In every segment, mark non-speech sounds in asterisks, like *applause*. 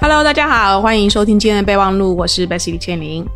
Hello，大家好，欢迎收听今天的备忘录，我是 Bessy 李千玲。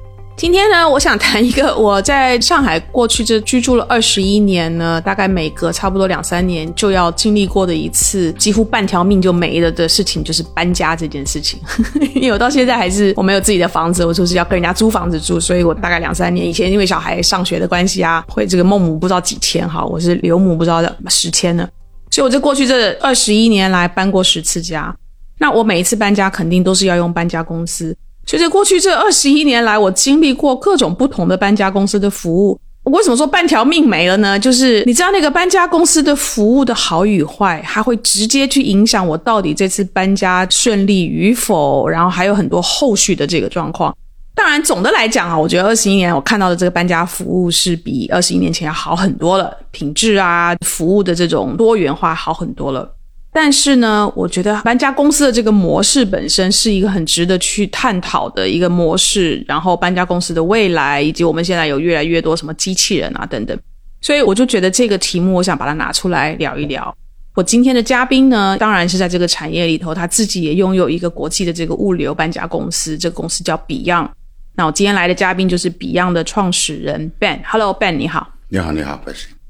今天呢，我想谈一个我在上海过去这居住了二十一年呢，大概每隔差不多两三年就要经历过的一次几乎半条命就没了的事情，就是搬家这件事情。*laughs* 因为我到现在还是我没有自己的房子，我就是要跟人家租房子住，所以我大概两三年以前因为小孩上学的关系啊，会这个孟母不知道几迁哈，我是刘母不知道十迁呢，所以我这过去这二十一年来搬过十次家。那我每一次搬家肯定都是要用搬家公司，随着过去这二十一年来，我经历过各种不同的搬家公司的服务。为什么说半条命没了呢？就是你知道那个搬家公司的服务的好与坏，它会直接去影响我到底这次搬家顺利与否，然后还有很多后续的这个状况。当然，总的来讲啊，我觉得二十一年我看到的这个搬家服务是比二十一年前要好很多了，品质啊，服务的这种多元化好很多了。但是呢，我觉得搬家公司的这个模式本身是一个很值得去探讨的一个模式。然后搬家公司的未来，以及我们现在有越来越多什么机器人啊等等，所以我就觉得这个题目，我想把它拿出来聊一聊。我今天的嘉宾呢，当然是在这个产业里头，他自己也拥有一个国际的这个物流搬家公司，这个公司叫 Beyond。那我今天来的嘉宾就是 Beyond 的创始人 Ben。Hello Ben，你好。你好，你好，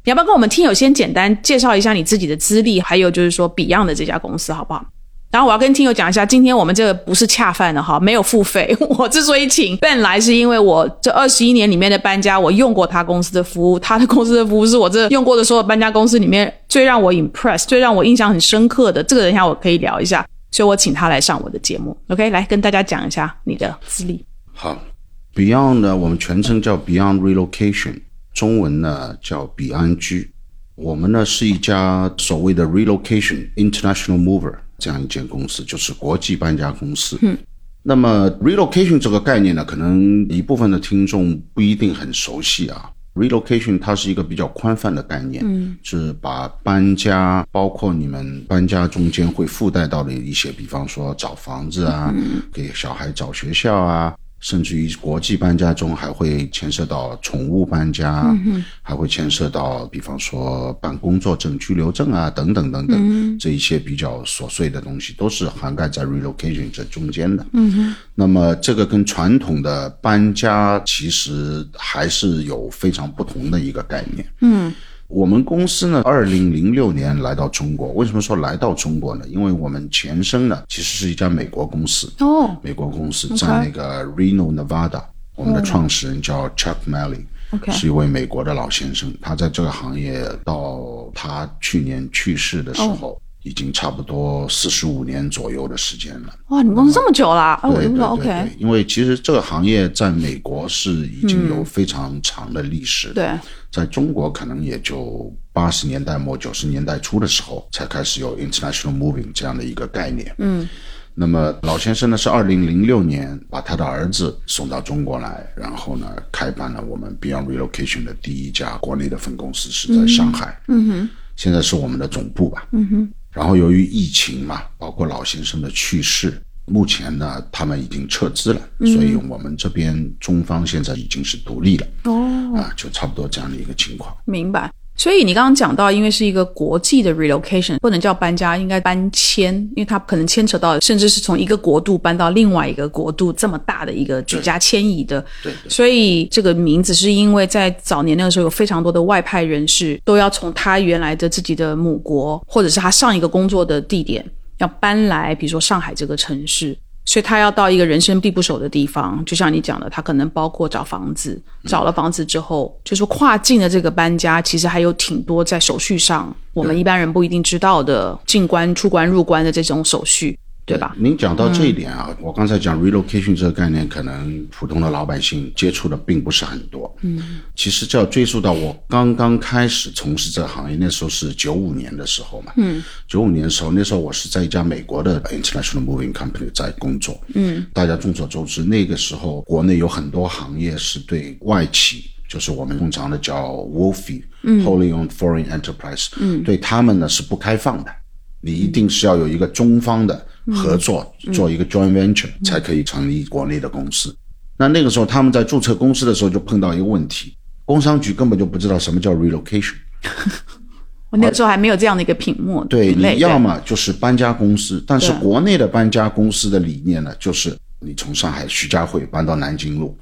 你要不要跟我们听友先简单介绍一下你自己的资历，还有就是说 Beyond 的这家公司好不好？然后我要跟听友讲一下，今天我们这个不是恰饭的哈，没有付费。*laughs* 我之所以请 Ben 来，是因为我这二十一年里面的搬家，我用过他公司的服务，他的公司的服务是我这用过的所有搬家公司里面最让我 impress、最让我印象很深刻的。这个等一，下我可以聊一下，所以我请他来上我的节目。OK，来跟大家讲一下你的资历。好，Beyond 呢，我们全称叫 Beyond Relocation。中文呢叫彼安居，我们呢是一家所谓的 relocation international mover 这样一间公司，就是国际搬家公司。嗯，那么 relocation 这个概念呢，可能一部分的听众不一定很熟悉啊。relocation 它是一个比较宽泛的概念，嗯，是把搬家包括你们搬家中间会附带到的一些，比方说找房子啊，给小孩找学校啊。甚至于国际搬家中还会牵涉到宠物搬家，还会牵涉到，比方说办工作证、居留证啊，等等等等，这一些比较琐碎的东西都是涵盖在 relocation 这中间的。那么这个跟传统的搬家其实还是有非常不同的一个概念。嗯。我们公司呢，二零零六年来到中国。为什么说来到中国呢？因为我们前身呢，其实是一家美国公司。哦，美国公司在那个 Reno Nevada。我们的创始人叫 Chuck Malley，是一位美国的老先生。他在这个行业到他去年去世的时候。已经差不多四十五年左右的时间了。哇，你们公司这么久了？对对对，因为其实这个行业在美国是已经有非常长的历史。对，在中国可能也就八十年代末九十年代初的时候才开始有 international moving 这样的一个概念。嗯，那么老先生呢是二零零六年把他的儿子送到中国来，然后呢开办了我们 Beyond Relocation 的第一家国内的分公司，是在上海。嗯哼，现在是我们的总部吧。嗯哼。然后由于疫情嘛，包括老先生的去世，目前呢他们已经撤资了，所以我们这边中方现在已经是独立了。哦，啊，就差不多这样的一个情况。明白。所以你刚刚讲到，因为是一个国际的 relocation，不能叫搬家，应该搬迁，因为它可能牵扯到，甚至是从一个国度搬到另外一个国度这么大的一个举家迁移的。对。所以这个名字是因为在早年那个时候有非常多的外派人士都要从他原来的自己的母国，或者是他上一个工作的地点，要搬来，比如说上海这个城市。所以他要到一个人生地不熟的地方，就像你讲的，他可能包括找房子，找了房子之后，就是跨境的这个搬家，其实还有挺多在手续上，我们一般人不一定知道的进关、出关、入关的这种手续。对吧？您讲到这一点啊，我刚才讲 relocation 这个概念，可能普通的老百姓接触的并不是很多。嗯，其实就要追溯到我刚刚开始从事这个行业，那时候是九五年的时候嘛。嗯，九五年的时候，那时候我是在一家美国的 international moving company 在工作。嗯，大家众所周知，那个时候国内有很多行业是对外企，就是我们通常的叫 WOFE，Wholly Owned Foreign Enterprise，嗯，对他们呢是不开放的。你一定是要有一个中方的合作，做一个 joint venture 才可以成立国内的公司。那那个时候他们在注册公司的时候就碰到一个问题，工商局根本就不知道什么叫 relocation。*laughs* 我那个时候还没有这样的一个屏幕，对，你要么就是搬家公司，但是国内的搬家公司的理念呢，就是你从上海徐家汇搬到南京路，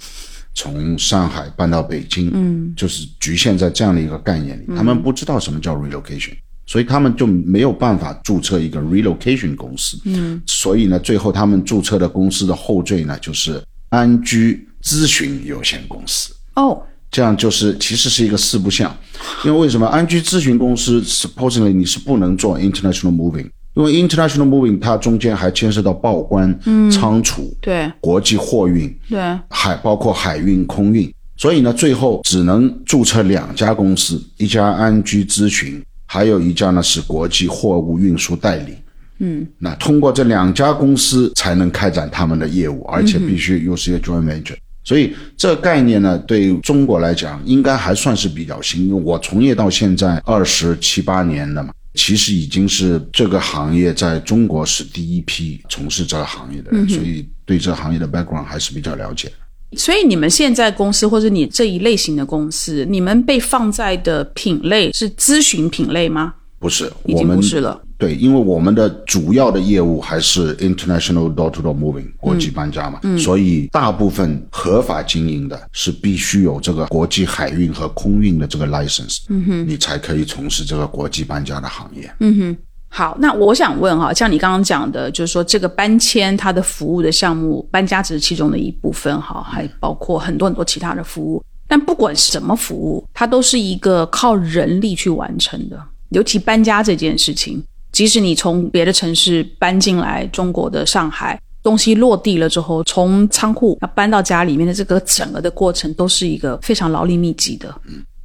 从上海搬到北京，嗯，就是局限在这样的一个概念里，他们不知道什么叫 relocation。所以他们就没有办法注册一个 relocation 公司，嗯，所以呢，最后他们注册的公司的后缀呢，就是安居咨询有限公司。哦，这样就是其实是一个四不像，因为为什么？安居咨询公司 supposedly 你是不能做 international moving，因为 international moving 它中间还牵涉到报关、仓储、对。国际货运、对，海包括海运、空运，所以呢，最后只能注册两家公司，一家安居咨询，还有一家呢是国际货物运输代理。嗯，那通过这两家公司才能开展他们的业务，而且必须又是一个 joint venture。所以这个概念呢，对中国来讲应该还算是比较新。因为我从业到现在二十七八年了嘛，其实已经是这个行业在中国是第一批从事这个行业的人，所以对这个行业的 background 还是比较了解。所以你们现在公司或者你这一类型的公司，你们被放在的品类是咨询品类吗？不是，已经我们不是了。对，因为我们的主要的业务还是 international door-to-door moving 国际搬家嘛，所以大部分合法经营的是必须有这个国际海运和空运的这个 license，嗯哼，你才可以从事这个国际搬家的行业。好，那我想问哈，像你刚刚讲的，就是说这个搬迁它的服务的项目，搬家只是其中的一部分哈，还包括很多很多其他的服务。但不管什么服务，它都是一个靠人力去完成的。尤其搬家这件事情，即使你从别的城市搬进来中国的上海，东西落地了之后，从仓库要搬到家里面的这个整个的过程，都是一个非常劳力密集的。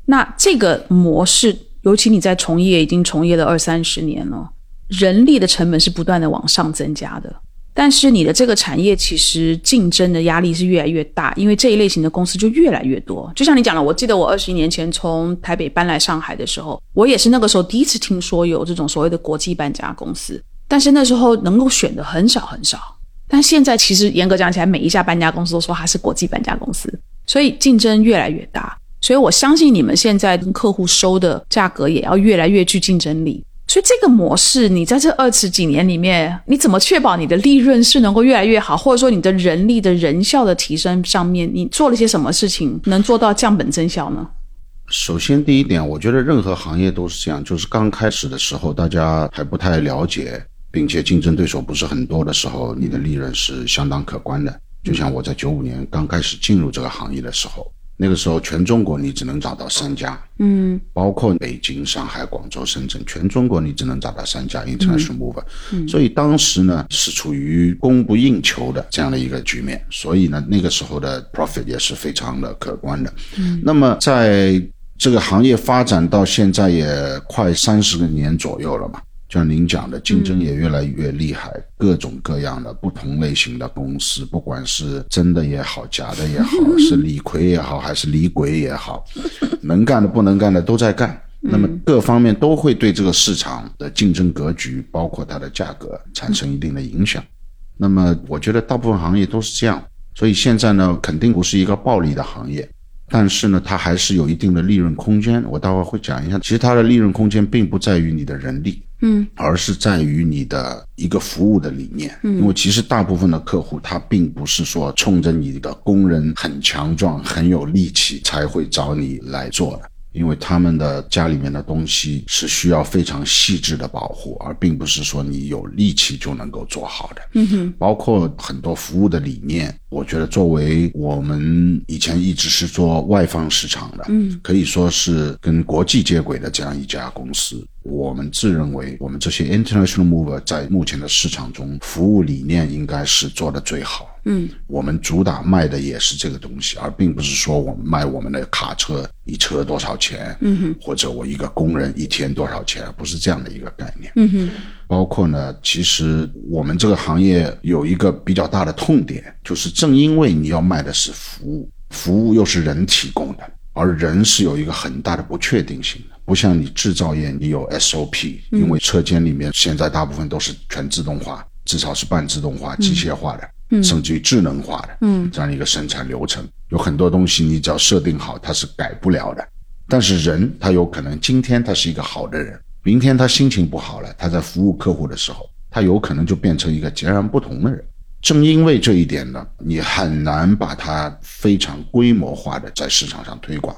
那这个模式，尤其你在从业已经从业了二三十年了，人力的成本是不断的往上增加的。但是你的这个产业其实竞争的压力是越来越大，因为这一类型的公司就越来越多。就像你讲了，我记得我二十一年前从台北搬来上海的时候，我也是那个时候第一次听说有这种所谓的国际搬家公司，但是那时候能够选的很少很少。但现在其实严格讲起来，每一家搬家公司都说它是国际搬家公司，所以竞争越来越大。所以我相信你们现在跟客户收的价格也要越来越具竞争力。所以这个模式，你在这二十几年里面，你怎么确保你的利润是能够越来越好，或者说你的人力的人效的提升上面，你做了些什么事情能做到降本增效呢？首先，第一点，我觉得任何行业都是这样，就是刚开始的时候，大家还不太了解，并且竞争对手不是很多的时候，你的利润是相当可观的。就像我在九五年刚开始进入这个行业的时候，那个时候全中国你只能找到三家，嗯，包括北京、上海、广州、深圳，全中国你只能找到三家 international mover，、所以当时呢是处于供不应求的这样的一个局面，所以呢那个时候的 profit 也是非常的可观的。嗯，那么在这个行业发展到现在也快三十个年左右了嘛，就像您讲的，竞争也越来越厉害，各种各样的不同类型的公司，不管是真的也好，假的也好，*laughs* 是李逵也好，还是李鬼也好，*laughs* 能干的不能干的都在干。那么各方面都会对这个市场的竞争格局，包括它的价格产生一定的影响。那么我觉得大部分行业都是这样，所以现在呢，肯定不是一个暴利的行业。但是呢，它还是有一定的利润空间。我待会儿会讲一下，其实它的利润空间并不在于你的人力，嗯，而是在于你的一个服务的理念。嗯，因为其实大部分的客户他并不是说冲着你的工人很强壮、很有力气才会找你来做的。因为他们的家里面的东西是需要非常细致的保护，而并不是说你有力气就能够做好的。嗯哼，包括很多服务的理念，我觉得作为我们以前一直是做外方市场的，嗯，可以说是跟国际接轨的这样一家公司。我们自认为，我们这些 international mover 在目前的市场中，服务理念应该是做的最好。嗯，我们主打卖的也是这个东西，而并不是说我们卖我们的卡车一车多少钱，嗯哼，或者我一个工人一天多少钱，不是这样的一个概念。嗯哼，包括呢，其实我们这个行业有一个比较大的痛点，就是正因为你要卖的是服务，服务又是人提供的，而人是有一个很大的不确定性的。不像你制造业，你有 SOP，因为车间里面现在大部分都是全自动化，至少是半自动化、机械化的。甚至于智能化的，嗯，这样一个生产流程，有很多东西你只要设定好，它是改不了的。但是人他有可能今天他是一个好的人，明天他心情不好了，他在服务客户的时候，他有可能就变成一个截然不同的人。正因为这一点呢，你很难把它非常规模化的在市场上推广，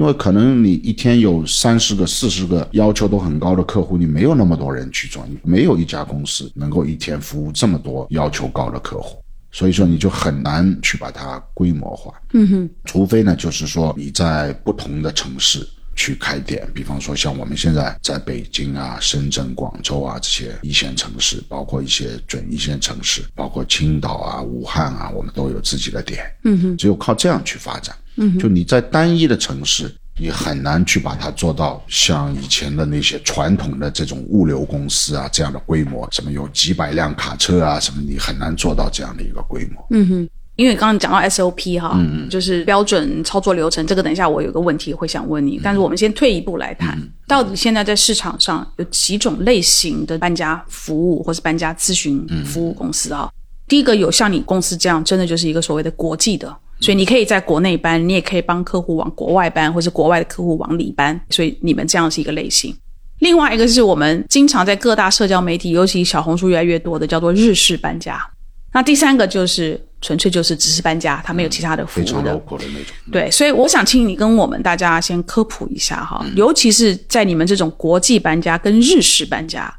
因为可能你一天有三十个、四十个要求都很高的客户，你没有那么多人去做，你没有一家公司能够一天服务这么多要求高的客户。所以说你就很难去把它规模化，嗯哼，除非呢，就是说你在不同的城市去开店，比方说像我们现在在北京啊、深圳、广州啊这些一线城市，包括一些准一线城市，包括青岛啊、武汉啊，我们都有自己的店，嗯哼，只有靠这样去发展，嗯，就你在单一的城市。你很难去把它做到像以前的那些传统的这种物流公司啊这样的规模，什么有几百辆卡车啊什么，你很难做到这样的一个规模。嗯哼，因为刚刚讲到 SOP 哈，嗯嗯，就是标准操作流程，这个等一下我有个问题会想问你，但是我们先退一步来谈，到底现在在市场上有几种类型的搬家服务或是搬家咨询服务公司啊？第一个有像你公司这样，真的就是一个所谓的国际的。所以你可以在国内搬，你也可以帮客户往国外搬，或是国外的客户往里搬。所以你们这样是一个类型。另外一个是我们经常在各大社交媒体，尤其小红书越来越多的，叫做日式搬家。那第三个就是纯粹就是只是搬家，它没有其他的服务的。的那种。对，所以我想请你跟我们大家先科普一下哈，尤其是在你们这种国际搬家跟日式搬家。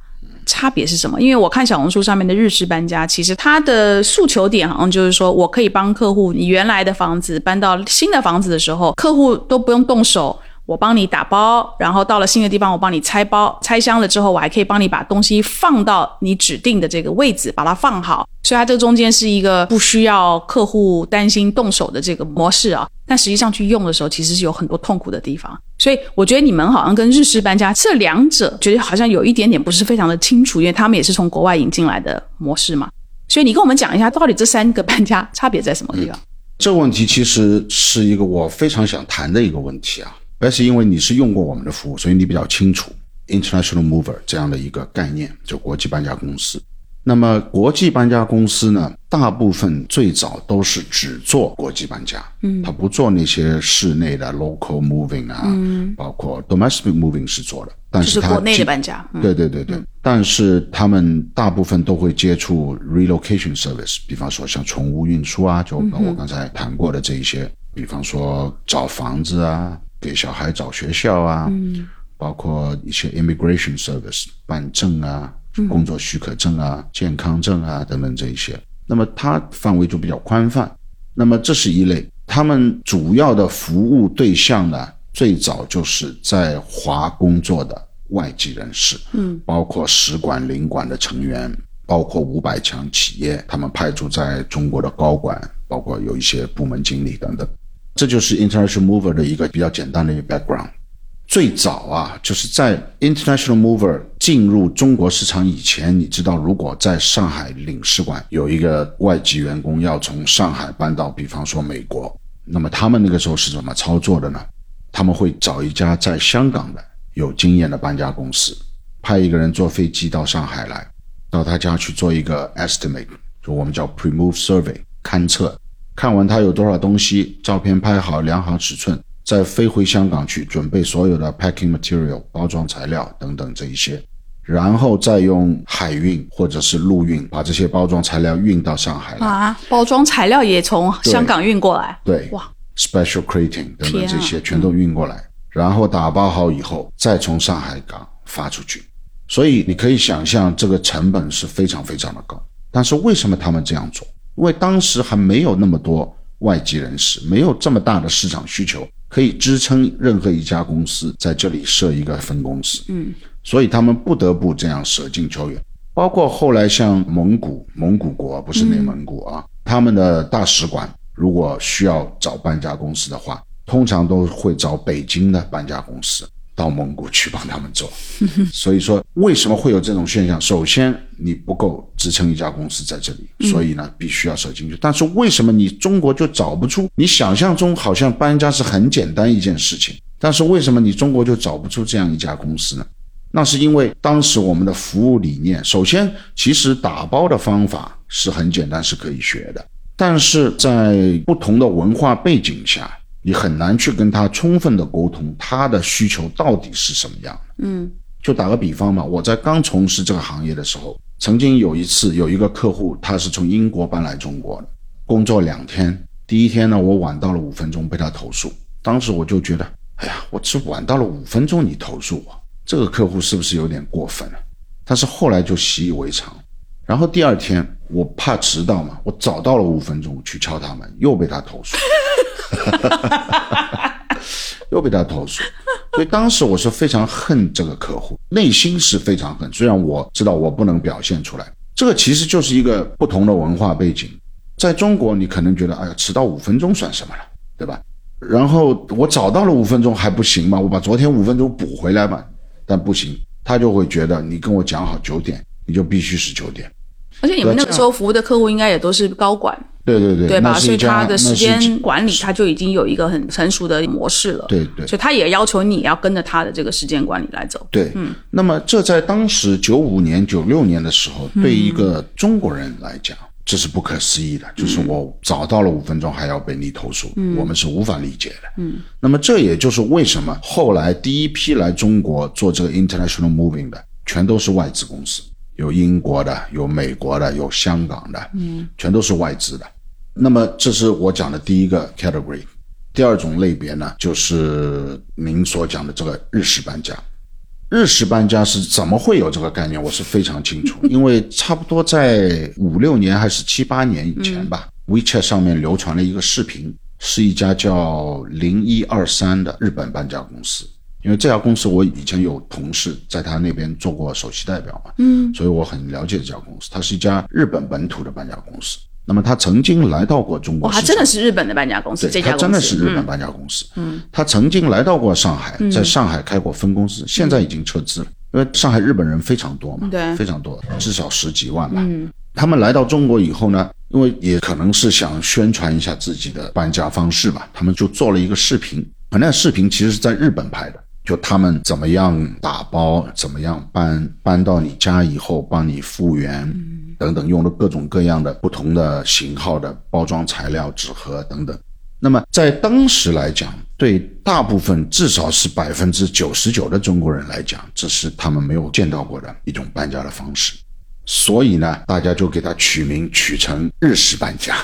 差别是什么？因为我看小红书上面的日式搬家，其实它的诉求点好像就是说我可以帮客户，你原来的房子搬到新的房子的时候，客户都不用动手。我帮你打包，然后到了新的地方，我帮你拆包、拆箱了之后，我还可以帮你把东西放到你指定的这个位置，把它放好。所以它这个中间是一个不需要客户担心动手的这个模式啊。但实际上去用的时候，其实是有很多痛苦的地方。所以我觉得你们好像跟日式搬家这两者，觉得好像有一点点不是非常的清楚，因为他们也是从国外引进来的模式嘛。所以你跟我们讲一下，到底这三个搬家差别在什么地方？这个问题其实是一个我非常想谈的一个问题啊。但是因为你是用过我们的服务，所以你比较清楚 international mover 这样的一个概念，就国际搬家公司。那么国际搬家公司呢，大部分最早都是只做国际搬家，嗯，他不做那些室内的 local moving 啊，嗯，包括 domestic moving 是做的，但是国内的搬家，对对对对，但是他们大部分都会接触 relocation service，比方说像宠物运输啊，就我刚才谈过的这一些，比方说找房子啊。给小孩找学校啊，嗯。包括一些 immigration service 办证啊、工作许可证啊、健康证啊等等这一些，那么它范围就比较宽泛。那么这是一类，他们主要的服务对象呢，最早就是在华工作的外籍人士，嗯，包括使馆领馆的成员，包括五百强企业，他们派驻在中国的高管，包括有一些部门经理等等。这就是 international mover 的一个比较简单的一个 background。最早啊，就是在 international mover 进入中国市场以前，你知道，如果在上海领事馆有一个外籍员工要从上海搬到，比方说美国，那么他们那个时候是怎么操作的呢？他们会找一家在香港的有经验的搬家公司，派一个人坐飞机到上海来，到他家去做一个 estimate，就我们叫 pre-move survey 勘测。看完他有多少东西，照片拍好，量好尺寸，再飞回香港去准备所有的 packing material 包装材料等等这一些，然后再用海运或者是陆运把这些包装材料运到上海来。啊，包装材料也从香港运过来，对，哇，special crating 等等这些全都运过来，然后打包好以后再从上海港发出去，所以你可以想象这个成本是非常非常的高，但是为什么他们这样做？因为当时还没有那么多外籍人士，没有这么大的市场需求，可以支撑任何一家公司在这里设一个分公司。嗯，所以他们不得不这样舍近求远。包括后来像蒙古，蒙古国不是内蒙古啊，他们的大使馆如果需要找搬家公司的话，通常都会找北京的搬家公司。到蒙古去帮他们做，所以说为什么会有这种现象？首先你不够支撑一家公司在这里，所以呢必须要舍进去。但是为什么你中国就找不出？你想象中好像搬家是很简单一件事情，但是为什么你中国就找不出这样一家公司呢？那是因为当时我们的服务理念，首先，其实打包的方法是很简单，是可以学的，但是在不同的文化背景下，你很难去跟他充分的沟通，他的需求到底是什么样的。嗯，就打个比方嘛，我在刚从事这个行业的时候，曾经有一次有一个客户，他是从英国搬来中国的，工作两天，第一天呢，我晚到了五分钟，被他投诉。当时我就觉得，哎呀，我只晚到了五分钟，你投诉我。这个客户是不是有点过分了？但是后来就习以为常。然后第二天我怕迟到嘛，我早到了五分钟去敲他门，又被他投诉，*laughs* 又被他投诉。所以当时我是非常恨这个客户，内心是非常恨。虽然我知道我不能表现出来，这个其实就是一个不同的文化背景。在中国，你可能觉得，哎呀，迟到五分钟算什么了，对吧？然后我早到了五分钟还不行吗？我把昨天五分钟补回来嘛。但不行，他就会觉得你跟我讲好九点，你就必须是九点。而且你们那个时候服务的客户应该也都是高管，对对对，对吧？所以他的时间管理他就已经有一个很成熟的模式了。对对，所以他也要求你要跟着他的这个时间管理来走。对，嗯。那么这在当时九五年、九六年的时候，对一个中国人来讲。这是不可思议的，就是我早到了五分钟还要被你投诉，我们是无法理解的。嗯，那么这也就是为什么后来第一批来中国做这个 international moving 的，全都是外资公司，有英国的，有美国的，有香港的，嗯，全都是外资的。那么这是我讲的第一个 category，第二种类别呢，就是您所讲的这个日式搬家。日式搬家是怎么会有这个概念？我是非常清楚，*laughs* 因为差不多在五六年还是七八年以前吧，WeChat 上面流传了一个视频，是一家叫零一二三的日本搬家公司。因为这家公司我以前有同事在他那边做过首席代表嘛，嗯，所以我很了解这家公司。它是一家日本本土的搬家公司。那么他曾经来到过中国，哇，真的是日本的搬家公司。对，他真的是日本搬家公司。嗯，他曾经来到过上海，在上海开过分公司，现在已经撤资了，因为上海日本人非常多嘛，对，非常多，至少十几万吧。嗯，他们来到中国以后呢，因为也可能是想宣传一下自己的搬家方式吧，他们就做了一个视频。那视频其实是在日本拍的。就他们怎么样打包，怎么样搬搬到你家以后，帮你复原，等等，用了各种各样的不同的型号的包装材料、纸盒等等。那么在当时来讲，对大部分至少是百分之九十九的中国人来讲，这是他们没有见到过的一种搬家的方式。所以呢，大家就给它取名取成日式搬家，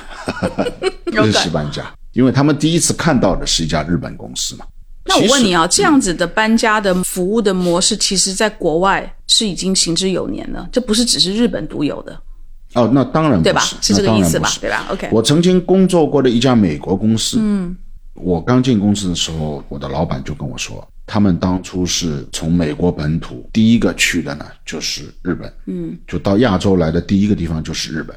*laughs* 日式搬家，因为他们第一次看到的是一家日本公司嘛。那我问你啊，这样子的搬家的服务的模式，其实在国外是已经行之有年了，这不是只是日本独有的。哦，那当然对吧？是这个意思吧？对吧？OK。我曾经工作过的一家美国公司，嗯，我刚进公司的时候，我的老板就跟我说，他们当初是从美国本土第一个去的呢，就是日本，嗯，就到亚洲来的第一个地方就是日本。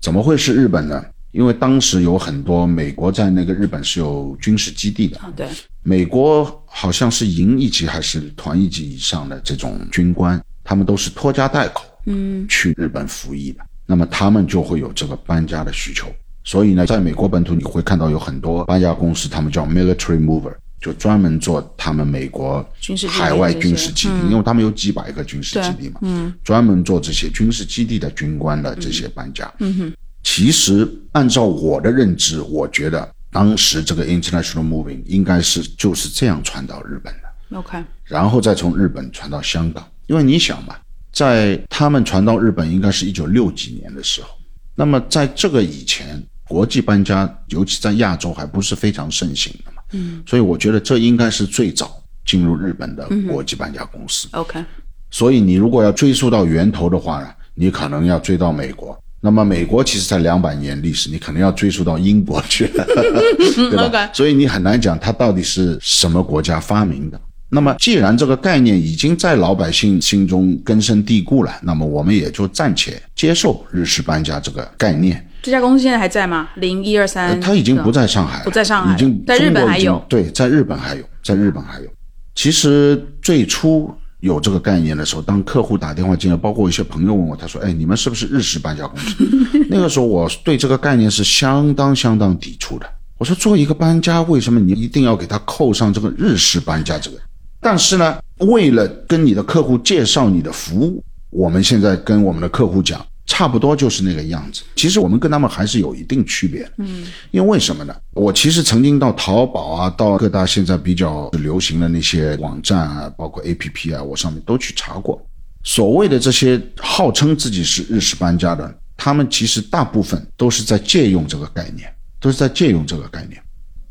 怎么会是日本呢？因为当时有很多美国在那个日本是有军事基地的，对，美国好像是营一级还是团一级以上的这种军官，他们都是拖家带口，嗯，去日本服役的，那么他们就会有这个搬家的需求，所以呢，在美国本土你会看到有很多搬家公司，他们叫 military mover，就专门做他们美国军事海外军事基地，因为他们有几百个军事基地嘛，嗯，专门做这些军事基地的军官的这些搬家，嗯哼。其实，按照我的认知，我觉得当时这个 international moving 应该是就是这样传到日本的。OK，然后再从日本传到香港。因为你想嘛，在他们传到日本，应该是一九六几年的时候。那么在这个以前，国际搬家，尤其在亚洲还不是非常盛行的嘛。嗯。所以我觉得这应该是最早进入日本的国际搬家公司。OK。所以你如果要追溯到源头的话呢，你可能要追到美国。那么美国其实才两百年历史，你可能要追溯到英国去了，*laughs* 对吧？所以你很难讲它到底是什么国家发明的。那么既然这个概念已经在老百姓心中根深蒂固了，那么我们也就暂且接受日式搬家这个概念。这家公司现在还在吗？零一二三，它已经不在上海，不在上海，已经在日本还有。对，在日本还有，在日本还有。其实最初。有这个概念的时候，当客户打电话进来，包括一些朋友问我，他说：“哎，你们是不是日式搬家公司？” *laughs* 那个时候，我对这个概念是相当相当抵触的。我说：“做一个搬家，为什么你一定要给他扣上这个日式搬家这个？但是呢，为了跟你的客户介绍你的服务，我们现在跟我们的客户讲，差不多就是那个样子。其实我们跟他们还是有一定区别。嗯，因为为什么呢？我其实曾经到淘宝啊，到各大现在比较流行的那些网站啊，包括 APP 啊，我上面都去查过。所谓的这些号称自己是日式搬家的，他们其实大部分都是在借用这个概念，都是在借用这个概念。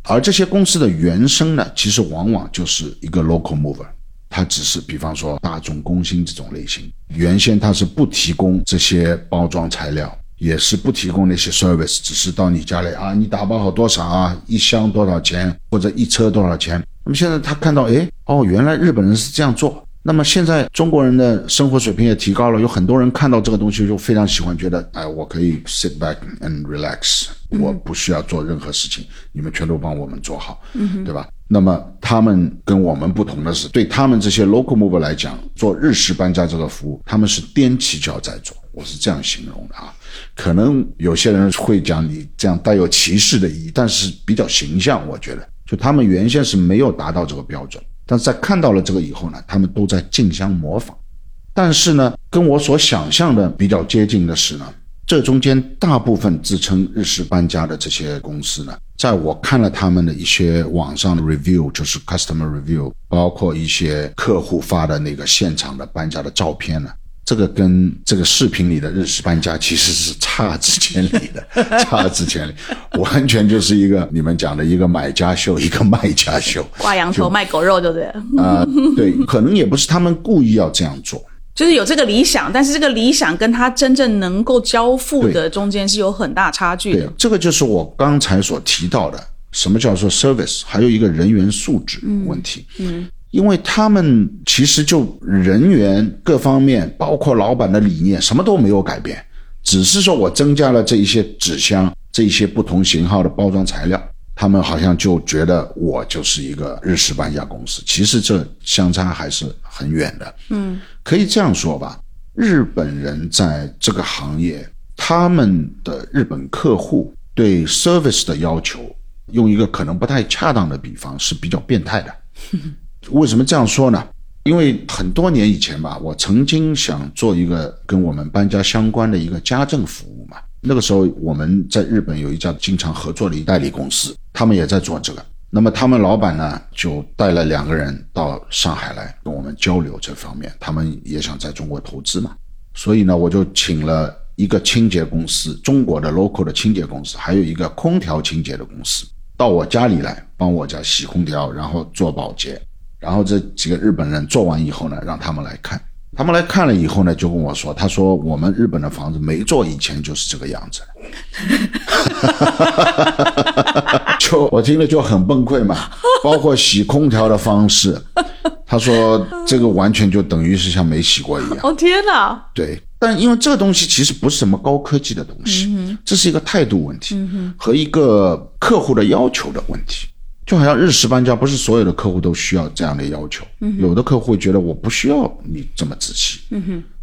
而这些公司的原生呢，其实往往就是一个 local mover，它只是比方说大众工薪这种类型，原先它是不提供这些包装材料，也是不提供那些 service，只是到你家里啊，你打包好多少啊，一箱多少钱，或者一车多少钱。那么现在他看到，哎，哦，原来日本人是这样做。那么现在中国人的生活水平也提高了，有很多人看到这个东西就非常喜欢，觉得哎，我可以 sit back and relax，我不需要做任何事情，你们全都帮我们做好，对吧？那么他们跟我们不同的是，对他们这些 local mover 来讲，做日式搬家这个服务，他们是踮起脚在做，我是这样形容的啊。可能有些人会讲你这样带有歧视的意义，但是比较形象，我觉得，就他们原先是没有达到这个标准。但是在看到了这个以后呢，他们都在竞相模仿。但是呢，跟我所想象的比较接近的是呢，这中间大部分自称日式搬家的这些公司呢，在我看了他们的一些网上的 review，就是 customer review，包括一些客户发的那个现场的搬家的照片呢。这个跟这个视频里的日式搬家其实是差之千里的，*laughs* 差之千里，完全就是一个你们讲的一个买家秀，一个卖家秀，挂羊头卖狗肉，对不对？啊，对，可能也不是他们故意要这样做，就是有这个理想，但是这个理想跟他真正能够交付的中间是有很大差距的。这个就是我刚才所提到的，什么叫做 service，还有一个人员素质问题。嗯。因为他们其实就人员各方面，包括老板的理念，什么都没有改变，只是说我增加了这一些纸箱，这一些不同型号的包装材料，他们好像就觉得我就是一个日式搬家公司。其实这相差还是很远的。嗯，可以这样说吧，日本人在这个行业，他们的日本客户对 service 的要求，用一个可能不太恰当的比方，是比较变态的。*laughs* 为什么这样说呢？因为很多年以前吧，我曾经想做一个跟我们搬家相关的一个家政服务嘛。那个时候我们在日本有一家经常合作的代理公司，他们也在做这个。那么他们老板呢，就带了两个人到上海来跟我们交流这方面，他们也想在中国投资嘛。所以呢，我就请了一个清洁公司，中国的 local 的清洁公司，还有一个空调清洁的公司，到我家里来帮我家洗空调，然后做保洁。然后这几个日本人做完以后呢，让他们来看。他们来看了以后呢，就跟我说：“他说我们日本的房子没做以前就是这个样子。*laughs* ”就我听了就很崩溃嘛。包括洗空调的方式，他说这个完全就等于是像没洗过一样。哦天哪！对，但因为这个东西其实不是什么高科技的东西，这是一个态度问题和一个客户的要求的问题。就好像日式搬家，不是所有的客户都需要这样的要求。有的客户会觉得我不需要你这么仔细，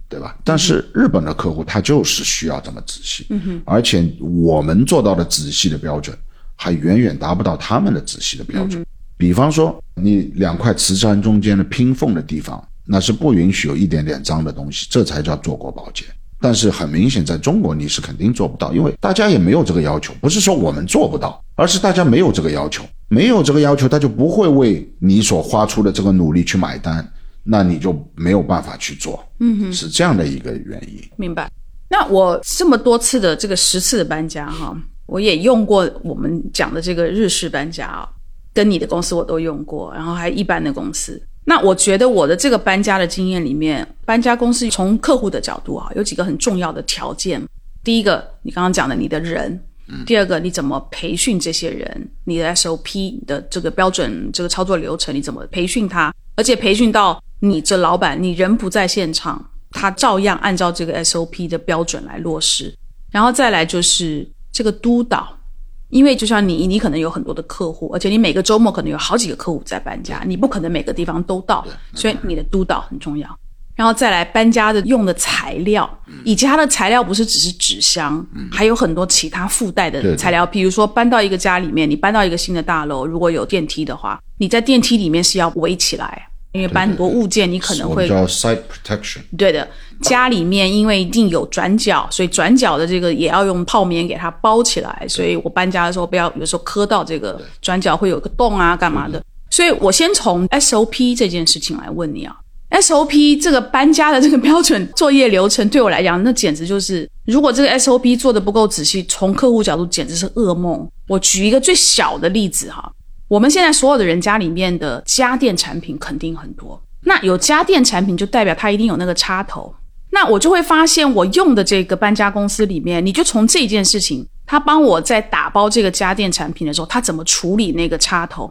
对吧？但是日本的客户他就是需要这么仔细，而且我们做到的仔细的标准，还远远达不到他们的仔细的标准。比方说，你两块瓷砖中间的拼缝的地方，那是不允许有一点点脏的东西，这才叫做过保洁。但是很明显，在中国你是肯定做不到，因为大家也没有这个要求。不是说我们做不到，而是大家没有这个要求，没有这个要求，他就不会为你所花出的这个努力去买单，那你就没有办法去做。嗯哼，是这样的一个原因。明白。那我这么多次的这个十次的搬家哈，我也用过我们讲的这个日式搬家啊，跟你的公司我都用过，然后还一般的公司。那我觉得我的这个搬家的经验里面，搬家公司从客户的角度啊，有几个很重要的条件。第一个，你刚刚讲的你的人；第二个，你怎么培训这些人？你的 SOP 的这个标准、这个操作流程，你怎么培训他？而且培训到你这老板，你人不在现场，他照样按照这个 SOP 的标准来落实。然后再来就是这个督导。因为就像你，你可能有很多的客户，而且你每个周末可能有好几个客户在搬家，你不可能每个地方都到，所以你的督导很重要。然后再来搬家的用的材料，以及它的材料不是只是纸箱，还有很多其他附带的材料。比如说搬到一个家里面，你搬到一个新的大楼，如果有电梯的话，你在电梯里面是要围起来，因为搬很多物件，你可能会我们叫 site protection。对的，家里面因为一定有转角，所以转角的这个也要用泡棉给它包起来。所以我搬家的时候不要有时候磕到这个转角会有个洞啊，干嘛的？所以我先从 SOP 这件事情来问你啊。SOP 这个搬家的这个标准作业流程，对我来讲，那简直就是如果这个 SOP 做的不够仔细，从客户角度简直是噩梦。我举一个最小的例子哈，我们现在所有的人家里面的家电产品肯定很多，那有家电产品就代表它一定有那个插头，那我就会发现我用的这个搬家公司里面，你就从这件事情，他帮我在打包这个家电产品的时候，他怎么处理那个插头？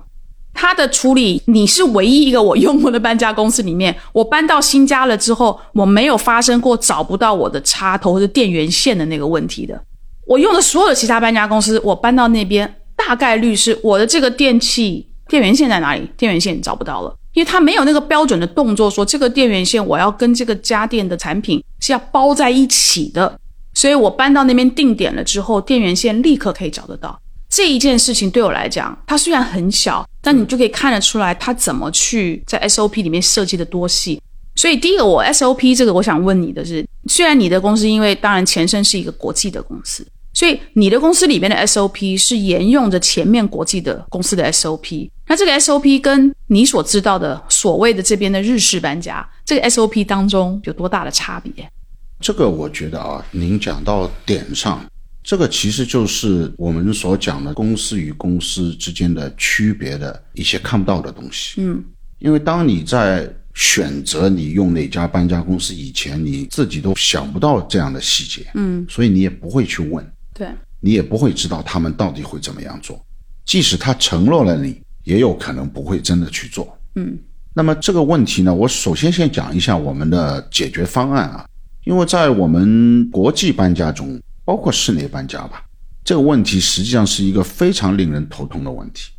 他的处理，你是唯一一个我用过的搬家公司里面，我搬到新家了之后，我没有发生过找不到我的插头或者电源线的那个问题的。我用的所有的其他搬家公司，我搬到那边，大概率是我的这个电器电源线在哪里？电源线找不到了，因为它没有那个标准的动作，说这个电源线我要跟这个家电的产品是要包在一起的。所以我搬到那边定点了之后，电源线立刻可以找得到。这一件事情对我来讲，它虽然很小，但你就可以看得出来，它怎么去在 SOP 里面设计的多细。所以第一个，我 SOP 这个，我想问你的是，虽然你的公司因为当然前身是一个国际的公司，所以你的公司里面的 SOP 是沿用着前面国际的公司的 SOP。那这个 SOP 跟你所知道的所谓的这边的日式搬家，这个 SOP 当中有多大的差别？这个我觉得啊，您讲到点上。这个其实就是我们所讲的公司与公司之间的区别的一些看不到的东西。嗯，因为当你在选择你用哪家搬家公司以前，你自己都想不到这样的细节。嗯，所以你也不会去问，对，你也不会知道他们到底会怎么样做。即使他承诺了你，也有可能不会真的去做。嗯，那么这个问题呢，我首先先讲一下我们的解决方案啊，因为在我们国际搬家中。包括室内搬家吧，这个问题实际上是一个非常令人头痛的问题，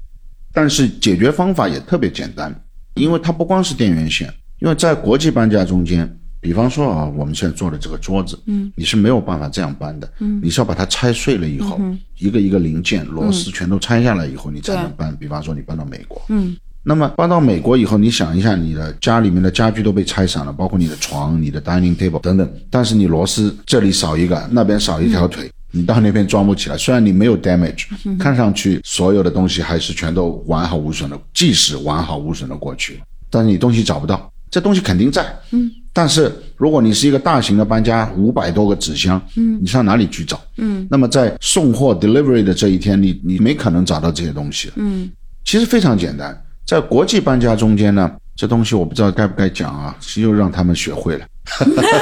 但是解决方法也特别简单，因为它不光是电源线，因为在国际搬家中间，比方说啊，我们现在做的这个桌子，嗯，你是没有办法这样搬的，嗯，你是要把它拆碎了以后，一个一个零件螺丝全都拆下来以后，你才能搬。比方说你搬到美国，嗯。那么搬到美国以后，你想一下，你的家里面的家具都被拆散了，包括你的床、你的 dining table 等等。但是你螺丝这里少一个，那边少一条腿，你到那边装不起来。虽然你没有 damage，看上去所有的东西还是全都完好无损的，即使完好无损的过去，但是你东西找不到，这东西肯定在。嗯。但是如果你是一个大型的搬家，五百多个纸箱，嗯，你上哪里去找？嗯。那么在送货 delivery 的这一天，你你没可能找到这些东西。嗯。其实非常简单。在国际搬家中间呢，这东西我不知道该不该讲啊，又让他们学会了。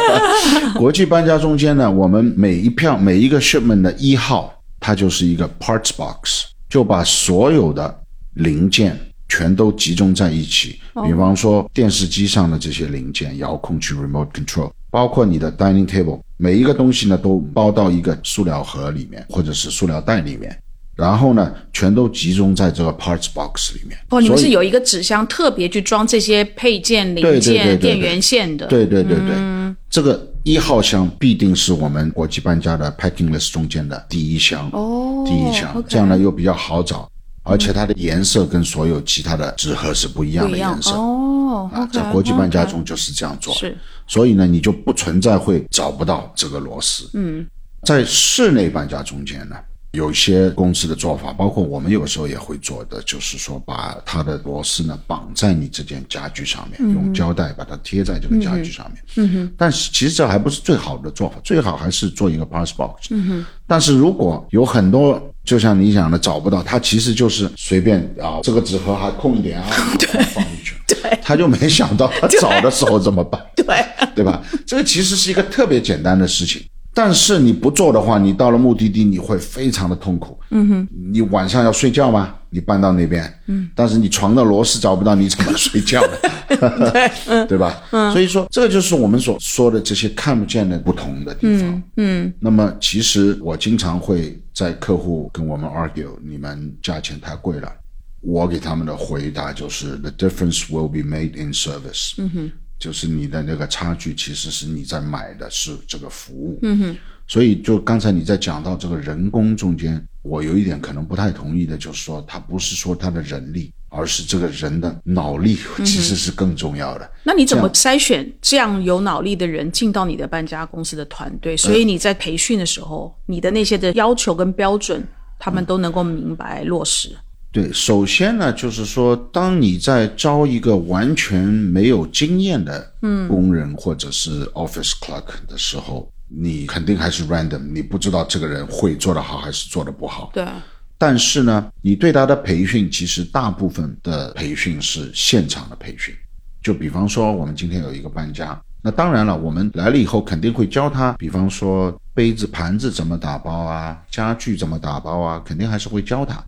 *laughs* 国际搬家中间呢，我们每一票每一个 shipment 的一号，它就是一个 parts box，就把所有的零件全都集中在一起。比方说电视机上的这些零件，遥控器 remote control，包括你的 dining table，每一个东西呢都包到一个塑料盒里面，或者是塑料袋里面。然后呢，全都集中在这个 parts box 里面。哦，你们是有一个纸箱特别去装这些配件、零件、电源线的。对对对对，这个一号箱必定是我们国际搬家的 packing list 中间的第一箱。哦，第一箱，这样呢又比较好找，而且它的颜色跟所有其他的纸盒是不一样的颜色。哦，啊，在国际搬家中就是这样做。是，所以呢，你就不存在会找不到这个螺丝。嗯，在室内搬家中间呢。有些公司的做法，包括我们有时候也会做的，就是说把它的螺丝呢绑在你这件家具上面，用胶带把它贴在这个家具上面。嗯哼。但是其实这还不是最好的做法，最好还是做一个 parts box。嗯哼。但是如果有很多，就像你讲的找不到，他其实就是随便啊，这个纸盒还空一点啊，*laughs* 放进去。对。他就没想到他 *laughs* 找的时候怎么办？*laughs* 对。对吧？这个其实是一个特别简单的事情。但是你不做的话，你到了目的地你会非常的痛苦。嗯哼，你晚上要睡觉吗？你搬到那边，嗯，但是你床的螺丝找不到，你怎么睡觉呢？*laughs* 对，对吧？嗯，所以说这个就是我们所说的这些看不见的不同的地方。嗯，那么其实我经常会在客户跟我们 argue，你们价钱太贵了，我给他们的回答就是 the difference will be made in service。嗯哼。就是你的那个差距，其实是你在买的是这个服务。嗯哼，所以就刚才你在讲到这个人工中间，我有一点可能不太同意的，就是说他不是说他的人力，而是这个人的脑力其实是更重要的。那你怎么筛选这样有脑力的人进到你的搬家公司的团队？所以你在培训的时候，你的那些的要求跟标准，他们都能够明白落实。对，首先呢，就是说，当你在招一个完全没有经验的工人或者是 office clerk 的时候，你肯定还是 random，你不知道这个人会做得好还是做得不好。对。但是呢，你对他的培训，其实大部分的培训是现场的培训。就比方说，我们今天有一个搬家，那当然了，我们来了以后肯定会教他，比方说杯子盘子怎么打包啊，家具怎么打包啊，肯定还是会教他。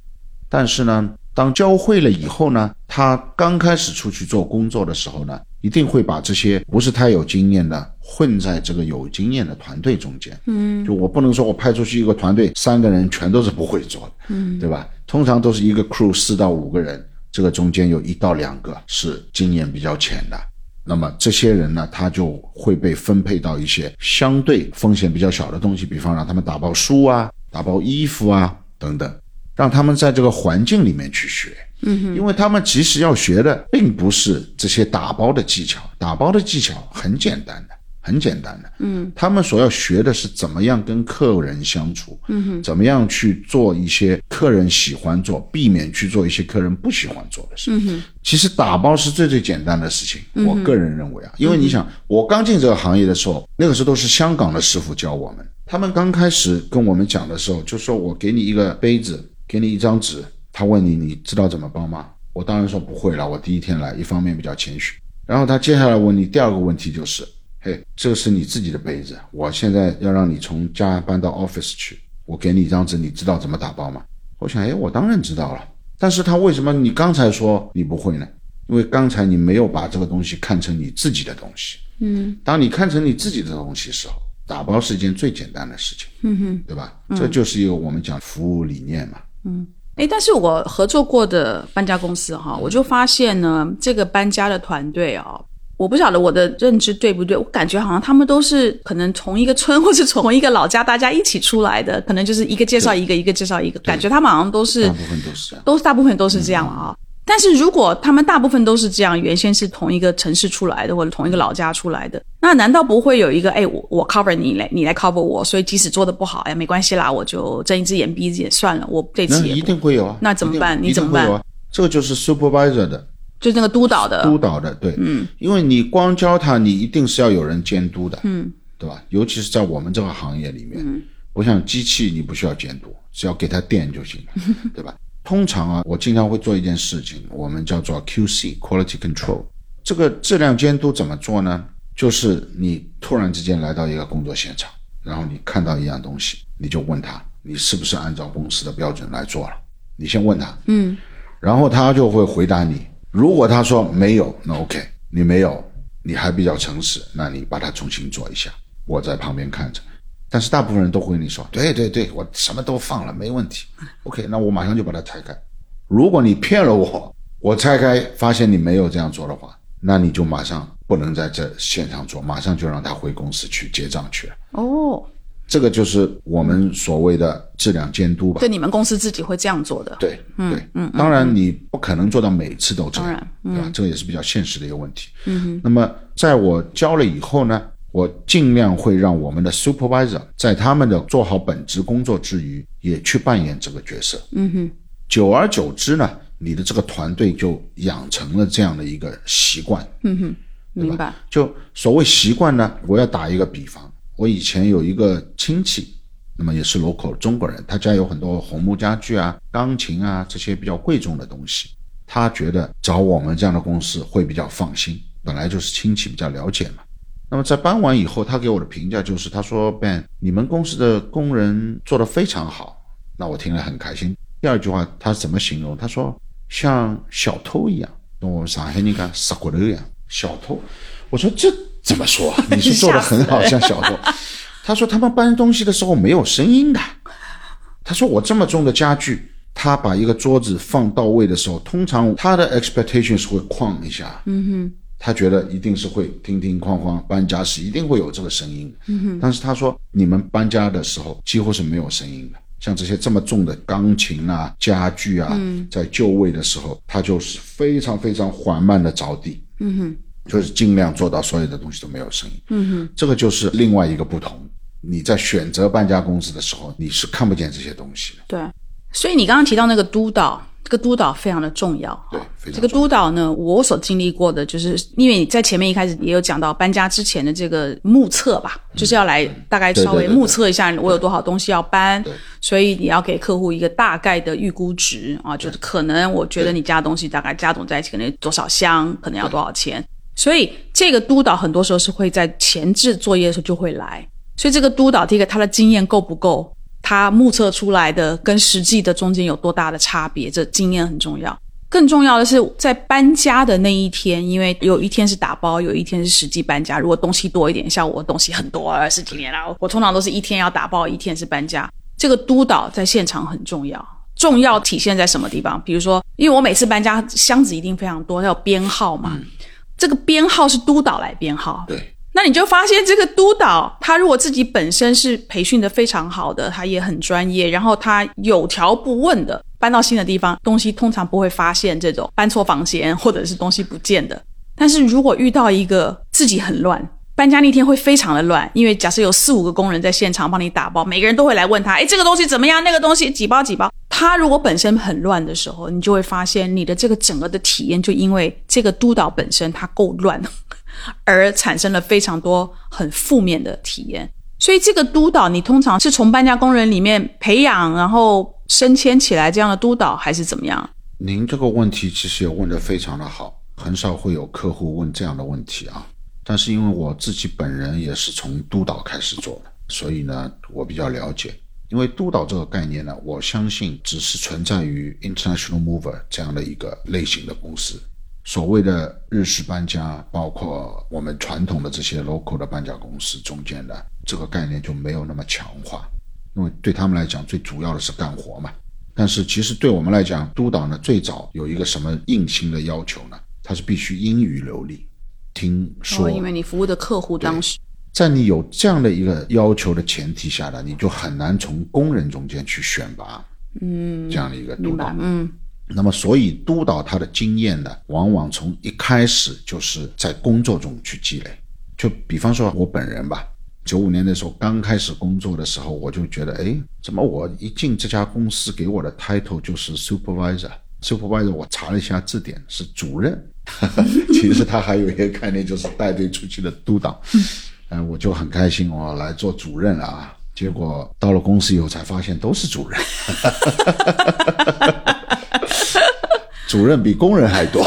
但是呢，当教会了以后呢，他刚开始出去做工作的时候呢，一定会把这些不是太有经验的混在这个有经验的团队中间。嗯，就我不能说我派出去一个团队，三个人全都是不会做的，嗯，对吧？通常都是一个 crew 四到五个人，这个中间有一到两个是经验比较浅的。那么这些人呢，他就会被分配到一些相对风险比较小的东西，比方让他们打包书啊、打包衣服啊等等。让他们在这个环境里面去学，嗯，因为他们其实要学的并不是这些打包的技巧，打包的技巧很简单的，很简单的，嗯，他们所要学的是怎么样跟客人相处，嗯哼，怎么样去做一些客人喜欢做，避免去做一些客人不喜欢做的事，嗯哼，其实打包是最最简单的事情，我个人认为啊，因为你想，我刚进这个行业的时候，那个时候都是香港的师傅教我们，他们刚开始跟我们讲的时候，就说我给你一个杯子。给你一张纸，他问你，你知道怎么包吗？我当然说不会了，我第一天来，一方面比较谦虚。然后他接下来问你第二个问题就是，嘿，这是你自己的杯子，我现在要让你从家搬到 office 去，我给你一张纸，你知道怎么打包吗？我想，哎，我当然知道了。但是他为什么你刚才说你不会呢？因为刚才你没有把这个东西看成你自己的东西。嗯，当你看成你自己的东西时候，打包是一件最简单的事情。嗯哼，对吧？这就是一个我们讲服务理念嘛。嗯，诶，但是我合作过的搬家公司哈，我就发现呢，这个搬家的团队哦，我不晓得我的认知对不对，我感觉好像他们都是可能从一个村或者从一个老家，大家一起出来的，可能就是一个介绍一个，一个介绍一个，感觉他们好像都是大部分都是都是大部分都是这样啊。但是如果他们大部分都是这样，原先是同一个城市出来的，或者同一个老家出来的，那难道不会有一个哎，我我 cover 你来，你来 cover 我，所以即使做的不好，哎，没关系啦，我就睁一只眼闭一只眼算了，我这次也一定会有啊。那怎么办？你怎么办？这个就是 supervisor 的，就是那个督导的，督导的，对，嗯，因为你光教他，你一定是要有人监督的，嗯，对吧？尤其是在我们这个行业里面，不像机器，你不需要监督，只要给他电就行了，*laughs* 对吧？通常啊，我经常会做一件事情，我们叫做 QC（Quality Control）。这个质量监督怎么做呢？就是你突然之间来到一个工作现场，然后你看到一样东西，你就问他，你是不是按照公司的标准来做了？你先问他，嗯，然后他就会回答你。如果他说没有，那 OK，你没有，你还比较诚实，那你把它重新做一下，我在旁边看着。但是大部分人都会跟你说，对对对，我什么都放了，没问题。OK，那我马上就把它拆开。如果你骗了我，我拆开发现你没有这样做的话，那你就马上不能在这现场做，马上就让他回公司去结账去了。哦，这个就是我们所谓的质量监督吧？对，你们公司自己会这样做的。对，对，嗯，当然你不可能做到每次都这样，对吧？这个也是比较现实的一个问题。嗯哼。那么在我交了以后呢？我尽量会让我们的 supervisor 在他们的做好本职工作之余，也去扮演这个角色。嗯哼，久而久之呢，你的这个团队就养成了这样的一个习惯。嗯哼，明白。就所谓习惯呢，我要打一个比方，我以前有一个亲戚，那么也是 local 中国人，他家有很多红木家具啊、钢琴啊这些比较贵重的东西，他觉得找我们这样的公司会比较放心，本来就是亲戚，比较了解嘛。那么在搬完以后，他给我的评价就是，他说：“Ben，你们公司的工人做得非常好。”那我听了很开心。第二句话他怎么形容？他说像小偷一样，跟我们上海人讲杀骨头一样。小偷，我说这怎么说？*laughs* 你是做得很好，像小偷。*laughs* 他说他们搬东西的时候没有声音的。他说我这么重的家具，他把一个桌子放到位的时候，通常他的 expectation 是会哐一下。嗯哼。他觉得一定是会叮叮哐哐搬家时一定会有这个声音的。嗯但是他说你们搬家的时候几乎是没有声音的，像这些这么重的钢琴啊、家具啊，在就位的时候，它就是非常非常缓慢的着地。嗯哼。就是尽量做到所有的东西都没有声音。嗯哼。这个就是另外一个不同。你在选择搬家公司的时候，你是看不见这些东西的。对。所以你刚刚提到那个督导。这个督导非常的重要，对，这个督导呢，我所经历过的，就是因为你在前面一开始也有讲到搬家之前的这个目测吧，就是要来大概稍微目测一下我有多少东西要搬，所以你要给客户一个大概的预估值啊，就是可能我觉得你家东西大概加总在一起可能多少箱，可能要多少钱，所以这个督导很多时候是会在前置作业的时候就会来，所以这个督导第一个他的经验够不够？他目测出来的跟实际的中间有多大的差别？这经验很重要。更重要的是，在搬家的那一天，因为有一天是打包，有一天是实际搬家。如果东西多一点，像我东西很多，二十几年了，我通常都是一天要打包，一天是搬家。这个督导在现场很重要，重要体现在什么地方？比如说，因为我每次搬家箱子一定非常多，要编号嘛，这个编号是督导来编号。对。那你就发现，这个督导他如果自己本身是培训的非常好的，他也很专业，然后他有条不紊的搬到新的地方，东西通常不会发现这种搬错房间或者是东西不见的。但是如果遇到一个自己很乱，搬家那天会非常的乱，因为假设有四五个工人在现场帮你打包，每个人都会来问他，哎，这个东西怎么样？那个东西几包几包？他如果本身很乱的时候，你就会发现你的这个整个的体验，就因为这个督导本身他够乱。而产生了非常多很负面的体验，所以这个督导你通常是从搬家工人里面培养，然后升迁起来这样的督导，还是怎么样？您这个问题其实也问得非常的好，很少会有客户问这样的问题啊。但是因为我自己本人也是从督导开始做的，所以呢，我比较了解。因为督导这个概念呢，我相信只是存在于 International Mover 这样的一个类型的公司。所谓的日式搬家，包括我们传统的这些 local 的搬家公司中间的这个概念就没有那么强化，因为对他们来讲，最主要的是干活嘛。但是其实对我们来讲，督导呢最早有一个什么硬性的要求呢？他是必须英语流利。听说，因为你服务的客户当时，在你有这样的一个要求的前提下呢，你就很难从工人中间去选拔，嗯，这样的一个督导，嗯。那么，所以督导他的经验呢，往往从一开始就是在工作中去积累。就比方说，我本人吧，九五年的时候刚开始工作的时候，我就觉得，哎，怎么我一进这家公司给我的 title 就是 supervisor？supervisor 我查了一下字典是主任，*laughs* 其实他还有一个概念就是带队出去的督导。嗯，我就很开心，我来做主任了啊。结果到了公司以后才发现都是主任。*laughs* 主任比工人还多，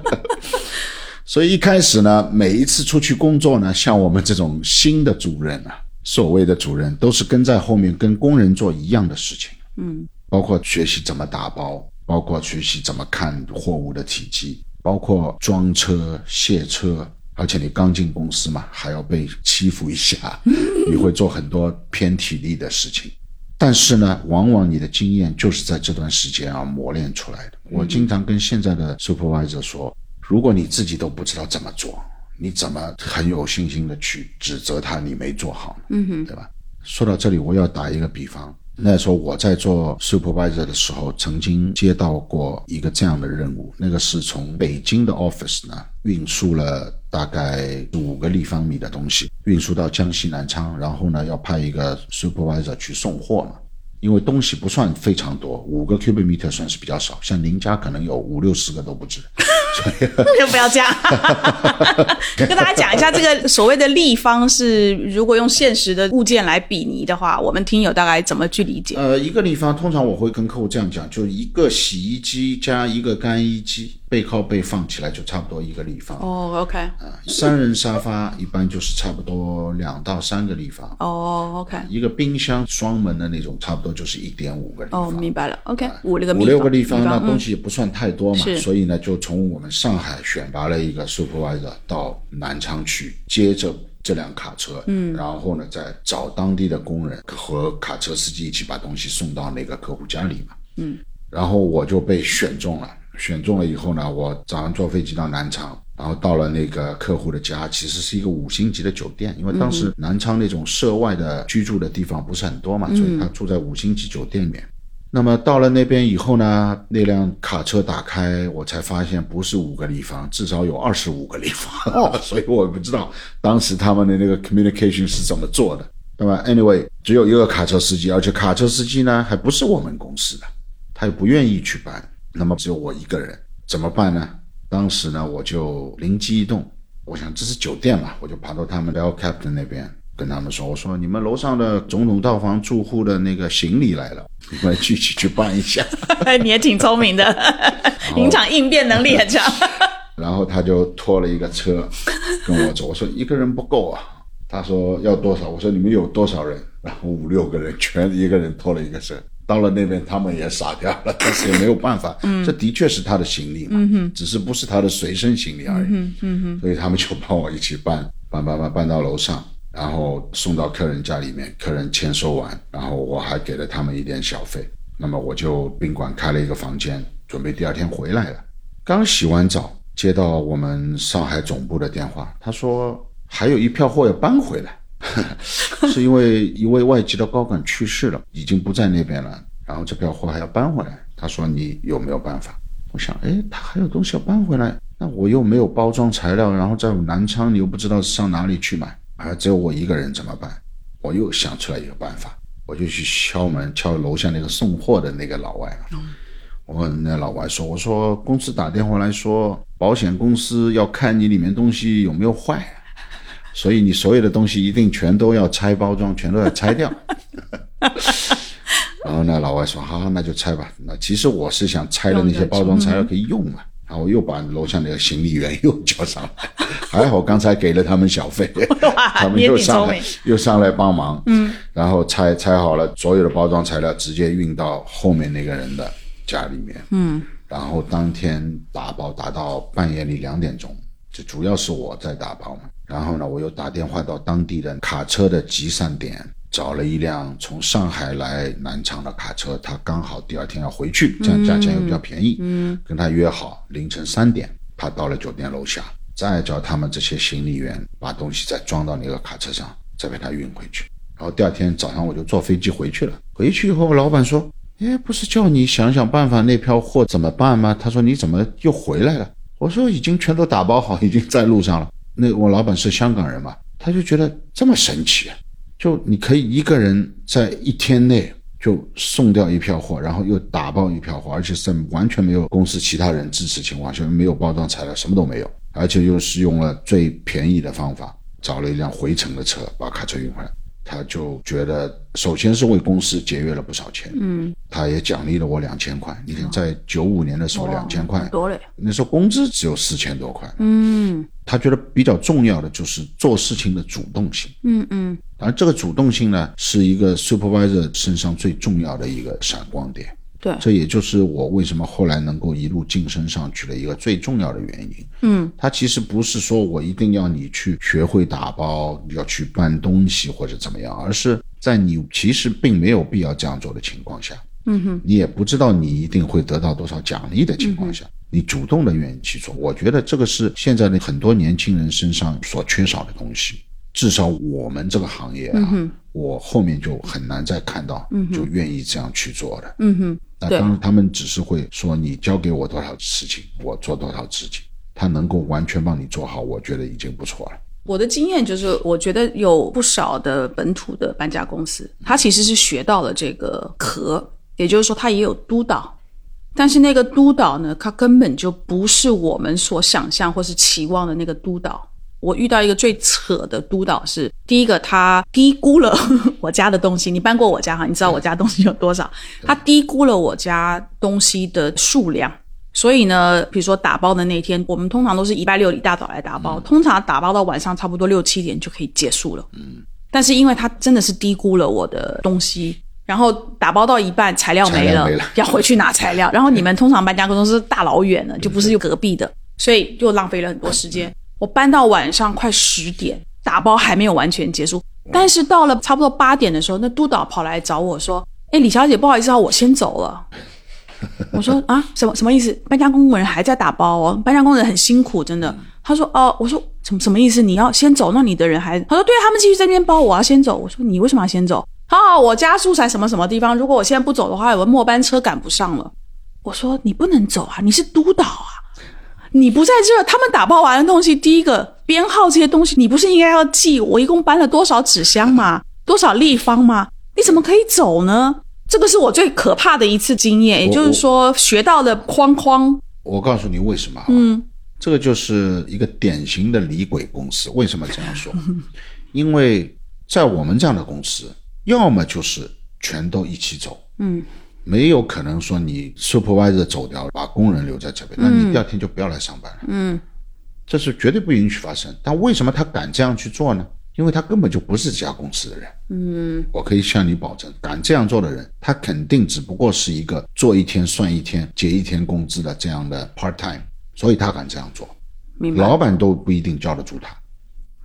*laughs* 所以一开始呢，每一次出去工作呢，像我们这种新的主任啊，所谓的主任都是跟在后面跟工人做一样的事情，嗯，包括学习怎么打包，包括学习怎么看货物的体积，包括装车卸车，而且你刚进公司嘛，还要被欺负一下，你会做很多偏体力的事情。但是呢，往往你的经验就是在这段时间啊磨练出来的。我经常跟现在的 supervisor 说，如果你自己都不知道怎么做，你怎么很有信心的去指责他你没做好？嗯哼，对吧？说到这里，我要打一个比方。那时候我在做 supervisor 的时候，曾经接到过一个这样的任务，那个是从北京的 office 呢运输了大概五个立方米的东西，运输到江西南昌，然后呢要派一个 supervisor 去送货嘛。因为东西不算非常多，五个 cubic meter 算是比较少，像您家可能有五六十个都不止。*laughs* 就不要这样，*laughs* 跟大家讲一下，这个所谓的立方是，如果用现实的物件来比拟的话，我们听友大概怎么去理解？呃，一个立方，通常我会跟客户这样讲，就一个洗衣机加一个干衣机。背靠背放起来就差不多一个立方。哦，OK，啊，三人沙发一般就是差不多两到三个立方。哦，OK，一个冰箱双门的那种差不多就是一点五个立方。哦，明白了，OK，五六个五六个立方。那东西也不算太多嘛，所以呢就从我们上海选拔了一个 supervisor 到南昌去接着这辆卡车，嗯，然后呢再找当地的工人和卡车司机一起把东西送到那个客户家里嘛，嗯，然后我就被选中了。选中了以后呢，我早上坐飞机到南昌，然后到了那个客户的家，其实是一个五星级的酒店，因为当时南昌那种涉外的居住的地方不是很多嘛，所以他住在五星级酒店里面。那么到了那边以后呢，那辆卡车打开，我才发现不是五个立方，至少有二十五个立方。哦，*laughs* 所以我不知道当时他们的那个 communication 是怎么做的。那么 anyway，只有一个卡车司机，而且卡车司机呢还不是我们公司的，他也不愿意去搬。那么只有我一个人，怎么办呢？当时呢，我就灵机一动，我想这是酒店嘛，我就爬到他们 L Captain 那边，跟他们说：“我说你们楼上的总统套房住户的那个行李来了，你们具体去办一下。*laughs* ”你也挺聪明的，*laughs* 临场应变能力很强。然后他就拖了一个车跟我走，我说一个人不够啊。他说要多少？我说你们有多少人？然后五六个人全一个人拖了一个车。到了那边，他们也傻掉了，*laughs* 但是也没有办法。嗯，这的确是他的行李嘛，嗯只是不是他的随身行李而已。嗯嗯所以他们就帮我一起搬，搬搬搬搬到楼上，然后送到客人家里面，客人签收完，然后我还给了他们一点小费。那么我就宾馆开了一个房间，准备第二天回来了。刚洗完澡，接到我们上海总部的电话，他说还有一票货要搬回来。*laughs* 是因为一位外籍的高管去世了，已经不在那边了，然后这票货还要搬回来。他说：“你有没有办法？”我想：“哎，他还有东西要搬回来，那我又没有包装材料，然后在南昌，你又不知道上哪里去买，还只有我一个人怎么办？”我又想出来一个办法，我就去敲门，敲楼下那个送货的那个老外了。我问那老外说：“我说公司打电话来说，保险公司要看你里面东西有没有坏。”所以你所有的东西一定全都要拆包装，全都要拆掉。*laughs* 然后呢，老外说：“好，那就拆吧。”那其实我是想拆的那些包装材料可以用嘛。然后我又把楼下那个行李员又叫上来，*laughs* 还好刚才给了他们小费，他们又上来又上来帮忙。嗯，然后拆拆好了所有的包装材料，直接运到后面那个人的家里面。嗯，然后当天打包打到半夜里两点钟，就主要是我在打包嘛。然后呢，我又打电话到当地的卡车的集散点，找了一辆从上海来南昌的卡车，他刚好第二天要回去，这样价钱又比较便宜。嗯，跟他约好凌晨三点，他到了酒店楼下，再叫他们这些行李员把东西再装到那个卡车上，再把它运回去。然后第二天早上我就坐飞机回去了。回去以后，老板说：“哎，不是叫你想想办法那票货怎么办吗？”他说：“你怎么又回来了？”我说：“已经全都打包好，已经在路上了。”那我老板是香港人嘛，他就觉得这么神奇，就你可以一个人在一天内就送掉一票货，然后又打包一票货，而且是完全没有公司其他人支持情况下，没有包装材料，什么都没有，而且又是用了最便宜的方法，找了一辆回程的车把卡车运回来。他就觉得，首先是为公司节约了不少钱，嗯，他也奖励了我两千块。你看，在九五年的时候，两千块多嘞，那时候工资只有四千多块，嗯，他觉得比较重要的就是做事情的主动性，嗯嗯，而这个主动性呢，是一个 supervisor 身上最重要的一个闪光点。对，这也就是我为什么后来能够一路晋升上去的一个最重要的原因。嗯，他其实不是说我一定要你去学会打包，要去搬东西或者怎么样，而是在你其实并没有必要这样做的情况下，嗯哼，你也不知道你一定会得到多少奖励的情况下，你主动的愿意去做，我觉得这个是现在的很多年轻人身上所缺少的东西。至少我们这个行业啊，我后面就很难再看到就愿意这样去做的。嗯哼，那当然他们只是会说你交给我多少事情，我做多少事情，他能够完全帮你做好，我觉得已经不错了。我的经验就是，我觉得有不少的本土的搬家公司，他其实是学到了这个壳，也就是说他也有督导，但是那个督导呢，他根本就不是我们所想象或是期望的那个督导。我遇到一个最扯的督导是，第一个他低估了 *laughs* 我家的东西。你搬过我家哈，你知道我家东西有多少？他低估了我家东西的数量，所以呢，比如说打包的那天，我们通常都是礼拜六一大早来打包，通常打包到晚上差不多六七点就可以结束了。嗯，但是因为他真的是低估了我的东西，然后打包到一半材料没了，要回去拿材料，然后你们通常搬家公司是大老远的，就不是又隔壁的，所以就浪费了很多时间。我搬到晚上快十点，打包还没有完全结束。但是到了差不多八点的时候，那督导跑来找我说：“哎，李小姐，不好意思啊，我先走了。”我说啊，什么什么意思？搬家工人还在打包哦，搬家工人很辛苦，真的。他说哦，我说什么什么意思？你要先走，那你的人还？他说对他们继续在那边包，我要先走。我说你为什么要先走？好，我家住在什么什么地方？如果我现在不走的话，有个末班车赶不上了。我说你不能走啊，你是督导，你不在这，他们打包完的东西，第一个编号这些东西，你不是应该要记我一共搬了多少纸箱吗？多少立方吗？你怎么可以走呢？这个是我最可怕的一次经验，也就是说学到了框框。我告诉你为什么？嗯，这个就是一个典型的李鬼公司。为什么这样说？*laughs* 因为在我们这样的公司，要么就是全都一起走，嗯，没有可能说你 supervisor 走掉，把工人留在这边，那你第二天就不要来上班了，嗯，这是绝对不允许发生。但为什么他敢这样去做呢？因为他根本就不是这家公司的人，嗯，我可以向你保证，敢这样做的人，他肯定只不过是一个做一天算一天、结一天工资的这样的 part time，所以他敢这样做，明白？老板都不一定叫得住他，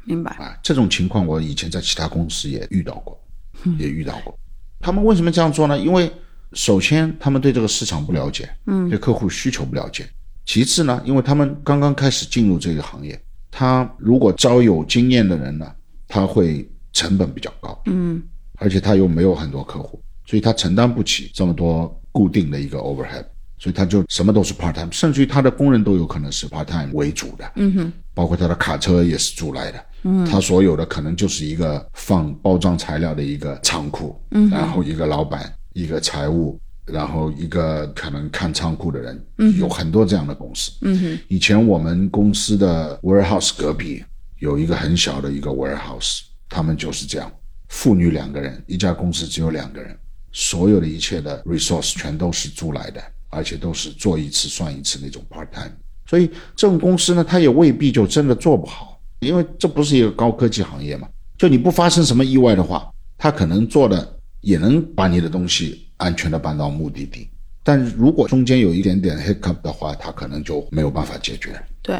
明白？啊，这种情况我以前在其他公司也遇到过，*laughs* 也遇到过。他们为什么这样做呢？因为首先他们对这个市场不了解，嗯，对客户需求不了解；其次呢，因为他们刚刚开始进入这个行业，他如果招有经验的人呢？他会成本比较高，嗯，而且他又没有很多客户，所以他承担不起这么多固定的一个 overhead，所以他就什么都是 part time，甚至于他的工人都有可能是 part time 为主的，嗯哼，包括他的卡车也是租来的，嗯，他所有的可能就是一个放包装材料的一个仓库，嗯，然后一个老板，一个财务，然后一个可能看仓库的人，嗯，有很多这样的公司，嗯哼，以前我们公司的 warehouse 隔壁。有一个很小的一个 warehouse，他们就是这样，父女两个人，一家公司只有两个人，所有的一切的 resource 全都是租来的，而且都是做一次算一次那种 part time。所以这种公司呢，它也未必就真的做不好，因为这不是一个高科技行业嘛。就你不发生什么意外的话，它可能做的也能把你的东西安全的搬到目的地。但如果中间有一点点 hiccup 的话，它可能就没有办法解决。对。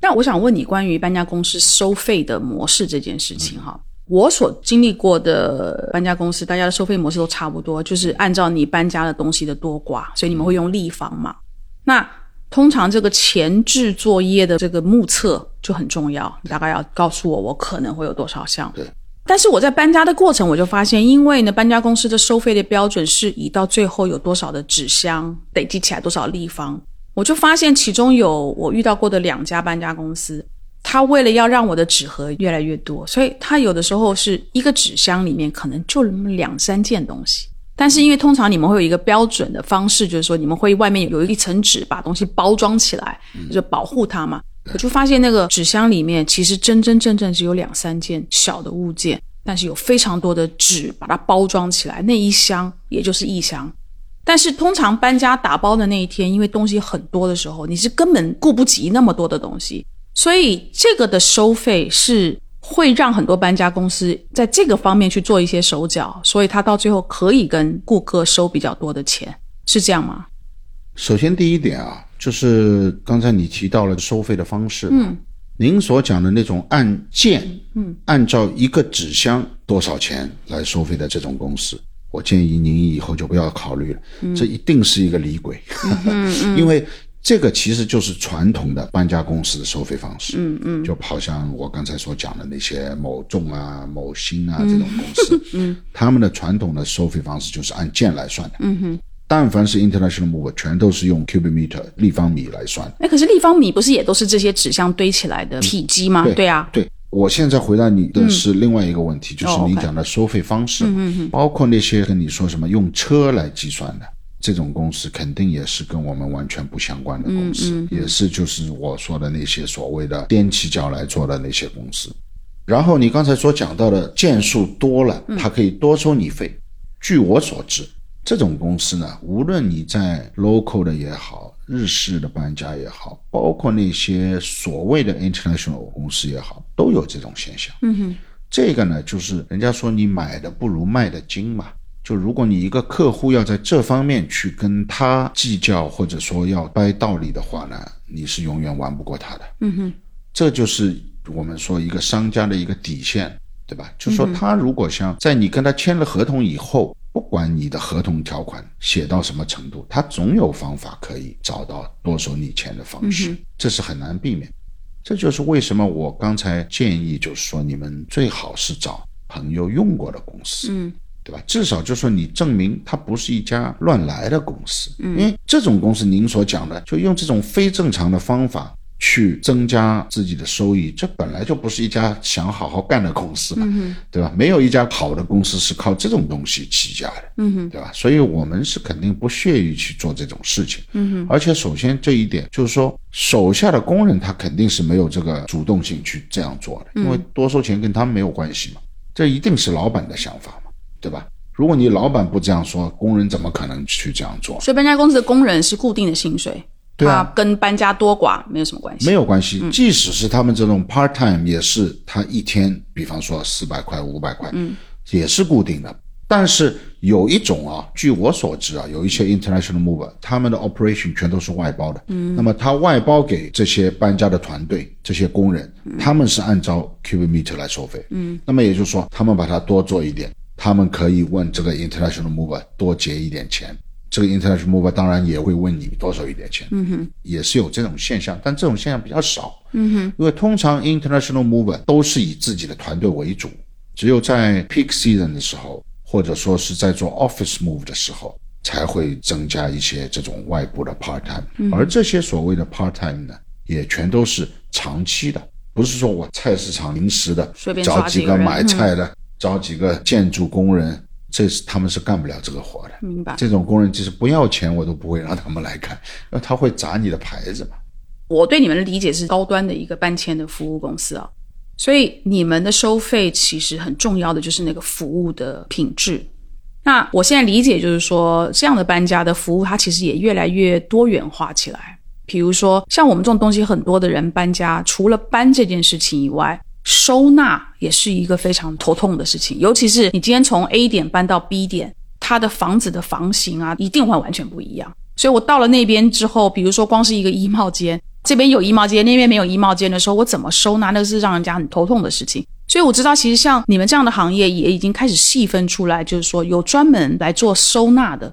那我想问你关于搬家公司收费的模式这件事情哈，我所经历过的搬家公司，大家的收费模式都差不多，就是按照你搬家的东西的多寡，所以你们会用立方嘛？那通常这个前置作业的这个目测就很重要，你大概要告诉我我可能会有多少项。对。但是我在搬家的过程，我就发现，因为呢，搬家公司的收费的标准是以到最后有多少的纸箱累积起来多少立方。我就发现其中有我遇到过的两家搬家公司，他为了要让我的纸盒越来越多，所以他有的时候是一个纸箱里面可能就两三件东西。但是因为通常你们会有一个标准的方式，就是说你们会外面有一层纸把东西包装起来，就保护它嘛。我就发现那个纸箱里面其实真真正正只有两三件小的物件，但是有非常多的纸把它包装起来，那一箱也就是一箱。但是通常搬家打包的那一天，因为东西很多的时候，你是根本顾不及那么多的东西，所以这个的收费是会让很多搬家公司在这个方面去做一些手脚，所以他到最后可以跟顾客收比较多的钱，是这样吗？首先第一点啊，就是刚才你提到了收费的方式，嗯，您所讲的那种按件，嗯，按照一个纸箱多少钱来收费的这种公司。我建议您以后就不要考虑了，这一定是一个离鬼，*laughs* 因为这个其实就是传统的搬家公司的收费方式，嗯嗯，就好像我刚才所讲的那些某众啊、某新啊这种公司，*laughs* 嗯，他们的传统的收费方式就是按件来算的，嗯哼，但凡是 international move，全都是用 cubic meter 立方米来算。哎，可是立方米不是也都是这些纸箱堆起来的体积吗？对啊，对。我现在回答你的是另外一个问题，就是你讲的收费方式，包括那些跟你说什么用车来计算的这种公司，肯定也是跟我们完全不相关的公司，也是就是我说的那些所谓的踮起脚来做的那些公司。然后你刚才所讲到的件数多了，它可以多收你费。据我所知，这种公司呢，无论你在 local 的也好。日式的搬家也好，包括那些所谓的 international 公司也好，都有这种现象。嗯哼，这个呢，就是人家说你买的不如卖的精嘛。就如果你一个客户要在这方面去跟他计较，或者说要掰道理的话呢，你是永远玩不过他的。嗯哼，这就是我们说一个商家的一个底线，对吧？就说他如果想在你跟他签了合同以后。不管你的合同条款写到什么程度，他总有方法可以找到多收你钱的方式，这是很难避免。这就是为什么我刚才建议，就是说你们最好是找朋友用过的公司，嗯，对吧？至少就是说你证明它不是一家乱来的公司，嗯，因为这种公司您所讲的，就用这种非正常的方法去增加自己的收益，这本来就不是一家想好好干的公司嘛，对吧？没有一家好的公司是靠这种东西起家的，嗯哼，对吧？所以我们是肯定不屑于去做这种事情，嗯哼。而且首先这一点就是说，手下的工人他肯定是没有这个主动性去这样做的，因为多收钱跟他们没有关系嘛，这一定是老板的想法嘛，对吧？如果你老板不这样说，工人怎么可能去这样做？所以搬家公司的工人是固定的薪水，对啊。它跟搬家多寡没有什么关系。没有关系，即使是他们这种 part time，也是他一天，比方说四百块、五百块，嗯，也是固定的。但是有一种啊，据我所知啊，有一些 international mover，他们的 operation 全都是外包的，嗯，那么他外包给这些搬家的团队、这些工人，他们是按照 cubic meter 来收费，嗯，那么也就是说，他们把它多做一点，他们可以问这个 international mover 多结一点钱。这个 international mover 当然也会问你多少一点钱，嗯哼，也是有这种现象，但这种现象比较少，嗯哼，因为通常 international mover 都是以自己的团队为主，只有在 peak season 的时候，或者说是在做 office move 的时候，才会增加一些这种外部的 part time，、而这些所谓的 part time 呢，也全都是长期的，不是说我菜市场临时的找几个人几个买菜的，找几个建筑工人。这是他们是干不了这个活的，明白这种工人就是不要钱，我都不会让他们来干，*laughs* 因为他会砸你的牌子嘛。我对你们的理解是高端的一个搬迁的服务公司啊，所以你们的收费其实很重要的就是那个服务的品质。那我现在理解就是说，这样的搬家的服务，它其实也越来越多元化起来。比如说，像我们这种东西很多的人搬家，除了搬这件事情以外，收纳也是一个非常头痛的事情。尤其是你今天从 A 点搬到 B 点，它的房子的房型啊，一定会完全不一样。所以我到了那边之后，比如说光是一个衣帽间，这边有衣帽间，那边没有衣帽间的时候，我怎么收纳，那是让人家很头痛的事情。所以我知道，其实像你们这样的行业也已经开始细分出来，就是说有专门来做收纳的，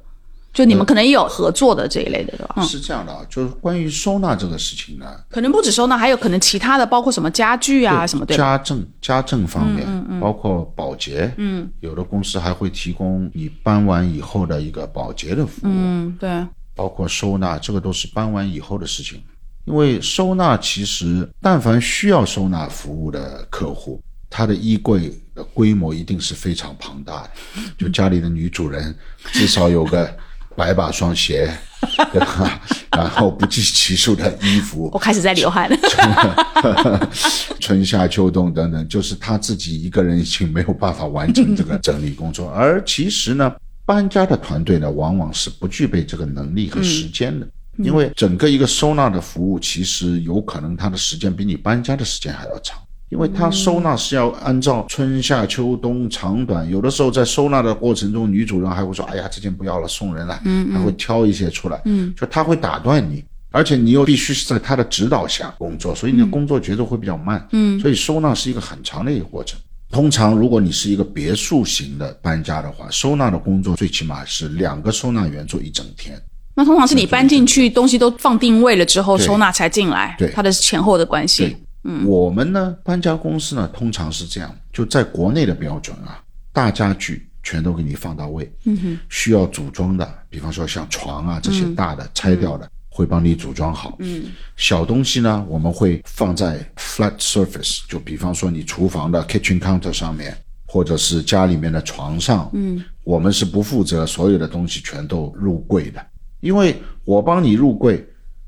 就你们可能也有合作的这一类的，对吧？嗯，是这样的啊，就是关于收纳这个事情呢，可能不止收纳，还有可能其他的，包括什么家具啊什么，对吧？家政家政方面，包括保洁，嗯，有的公司还会提供你搬完以后的一个保洁的服务，嗯，对，包括收纳，这个都是搬完以后的事情。因为收纳其实，但凡需要收纳服务的客户，他的衣柜的规模一定是非常庞大的。就家里的女主人至少有个百把双鞋，对吧？然后不计其数的衣服，*laughs* 我开始在流汗了。*laughs* 春夏秋冬等等，就是他自己一个人已经没有办法完成这个整理工作。*laughs* 而其实呢，搬家的团队呢，往往是不具备这个能力和时间的。因为整个一个收纳的服务，其实有可能它的时间比你搬家的时间还要长，因为它收纳是要按照春夏秋冬长短，有的时候在收纳的过程中，女主人还会说：“哎呀，这件不要了，送人了。”嗯，还会挑一些出来，嗯，就他会打断你，而且你又必须是在他的指导下工作，所以你的工作节奏会比较慢，嗯，所以收纳是一个很长的一个过程。通常，如果你是一个别墅型的搬家的话，收纳的工作最起码是两个收纳员做一整天。那通常是你搬进去，东西都放定位了之后，收纳才进来，对。它的前后的关系对。，我们呢，搬家公司呢，通常是这样，就在国内的标准啊，大家具全都给你放到位。嗯哼，需要组装的，比方说像床啊这些大的、拆掉的，会帮你组装好。嗯，小东西呢，我们会放在 flat surface，就比方说你厨房的 kitchen counter 上面。或者是家里面的床上，嗯，我们是不负责所有的东西全都入柜的，因为我帮你入柜，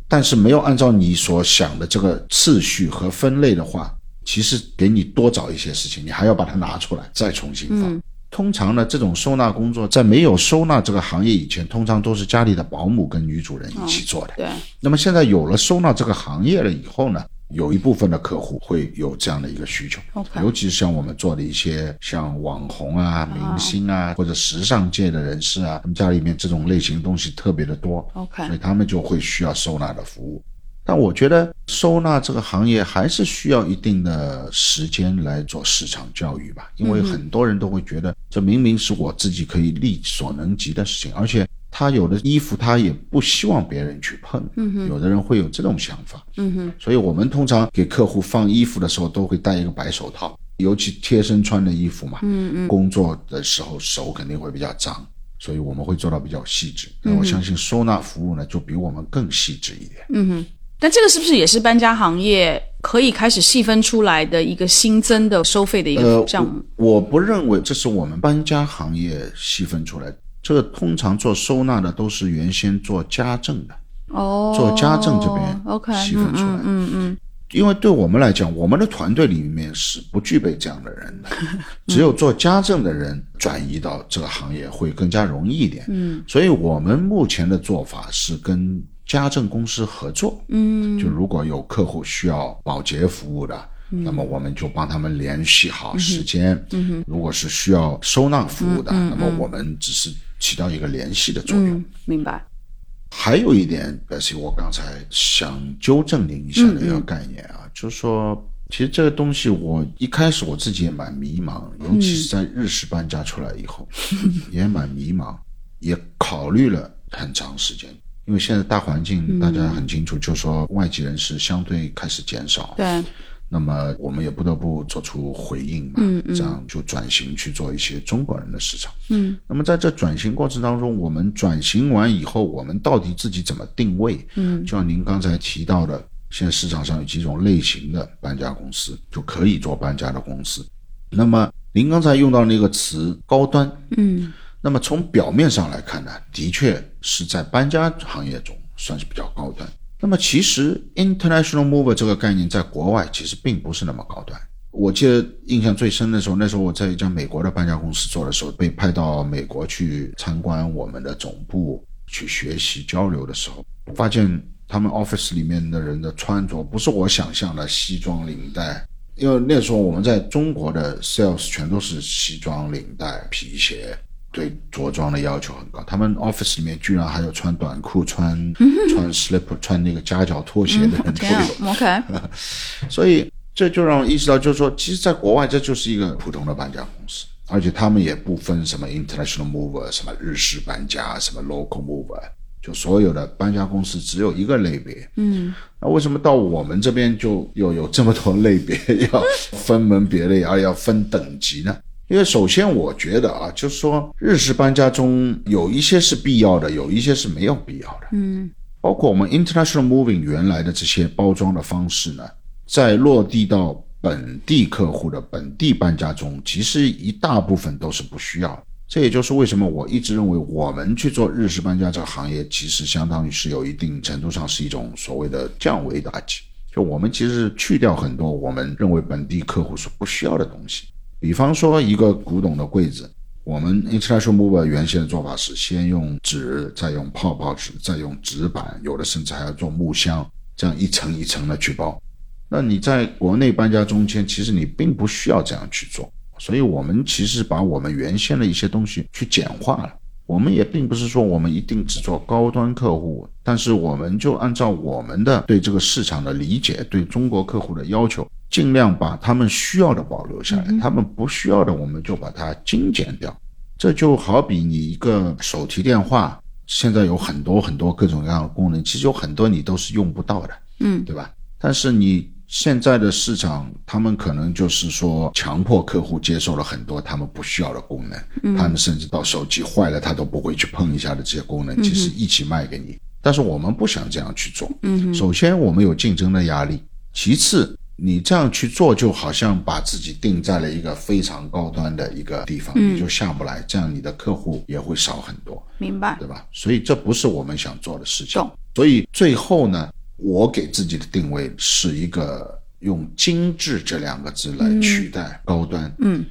但是没有按照你所想的这个次序和分类的话，其实给你多找一些事情，你还要把它拿出来再重新放。通常呢，这种收纳工作在没有收纳这个行业以前，通常都是家里的保姆跟女主人一起做的。对，那么现在有了收纳这个行业了以后呢，有一部分的客户会有这样的一个需求。尤其是像我们做的一些像网红啊、明星啊或者时尚界的人士啊，他们家里面这种类型的东西特别的多 OK 所以他们就会需要收纳的服务。但我觉得收纳这个行业还是需要一定的时间来做市场教育吧，因为很多人都会觉得这明明是我自己可以力所能及的事情，而且他有的衣服他也不希望别人去碰，嗯有的人会有这种想法，嗯哼，所以我们通常给客户放衣服的时候都会戴一个白手套，尤其贴身穿的衣服嘛，嗯嗯，工作的时候手肯定会比较脏。所以我们会做到比较细致，那我相信收纳服务呢就比我们更细致一点。嗯哼，但这个是不是也是搬家行业可以开始细分出来的一个新增的收费的一个项目？我不认为这是我们搬家行业细分出来，这个通常做收纳的都是原先做家政的哦，做家政这边 OK 细分出来，嗯嗯。因为对我们来讲，我们的团队里面是不具备这样的人的，*laughs* 只有做家政的人转移到这个行业会更加容易一点。嗯，所以我们目前的做法是跟家政公司合作。嗯，就如果有客户需要保洁服务的，那么我们就帮他们联系好时间。嗯哼，如果是需要收纳服务的，那么我们只是起到一个联系的作用。明白。还有一点，但是我刚才想纠正您一下的一个概念啊，就是说，其实这个东西我一开始我自己也蛮迷茫，尤其是在日式搬家出来以后，*laughs* 也蛮迷茫，也考虑了很长时间，因为现在大环境大家很清楚，就是说外籍人士相对开始减少。对。那么我们也不得不做出回应嘛，这样就转型去做一些中国人的市场。嗯，那么在这转型过程当中，我们转型完以后，我们到底自己怎么定位？嗯，就像您刚才提到的，现在市场上有几种类型的搬家公司，就可以做搬家的公司。那么您刚才用到那个词高端，嗯，那么从表面上来看呢，的确是在搬家行业中算是比较高端。那么其实 international mover 这个概念在国外其实并不是那么高端。我记得印象最深的时候，那时候我在一家美国的搬家公司做的时候，被派到美国去参观我们的总部，去学习交流的时候，发现他们 office 里面的人的穿着不是我想象的西装领带，因为那时候我们在中国的 sales 全都是西装领带皮鞋。对着装的要求很高，他们 office 里面居然还有穿短裤、穿穿 slipper、穿那个夹脚拖鞋的人都有。OK，*laughs* 所以这就让我意识到，就是说，其实，在国外这就是一个普通的搬家公司，而且他们也不分什么 international mover、什么日式搬家、什么 local mover，就所有的搬家公司只有一个类别。嗯，那为什么到我们这边就又有这么多类别，*laughs* 要分门别类，而要分等级呢？因为首先，我觉得啊，就是说，日式搬家中有一些是必要的，有一些是没有必要的。嗯，包括我们 international moving 原来的这些包装的方式呢，在落地到本地客户的本地搬家中，其实一大部分都是不需要。这也就是为什么我一直认为，我们去做日式搬家这个行业，其实相当于是有一定程度上是一种所谓的降维打击。就我们其实去掉很多我们认为本地客户所不需要的东西。比方说一个古董的柜子，我们 International Mover 原先的做法是先用纸，再用泡泡纸，再用纸板，有的甚至还要做木箱，这样一层一层的去包。那你在国内搬家中间，其实你并不需要这样去做，所以我们其实把我们原先的一些东西去简化了。我们也并不是说我们一定只做高端客户，但是我们就按照我们的对这个市场的理解，对中国客户的要求。尽量把他们需要的保留下来，他们不需要的我们就把它精简掉。这就好比你一个手提电话，现在有很多很多各种各样的功能，其实有很多你都是用不到的，嗯，对吧？但是你现在的市场，他们可能就是说强迫客户接受了很多他们不需要的功能，他们甚至到手机坏了他都不会去碰一下的这些功能，其实一起卖给你。但是我们不想这样去做。嗯，首先我们有竞争的压力，其次。你这样去做，就好像把自己定在了一个非常高端的一个地方，你就下不来，这样你的客户也会少很多，明白？对吧？所以这不是我们想做的事情。所以最后呢，我给自己的定位是一个用“精致”这两个字来取代高端。嗯，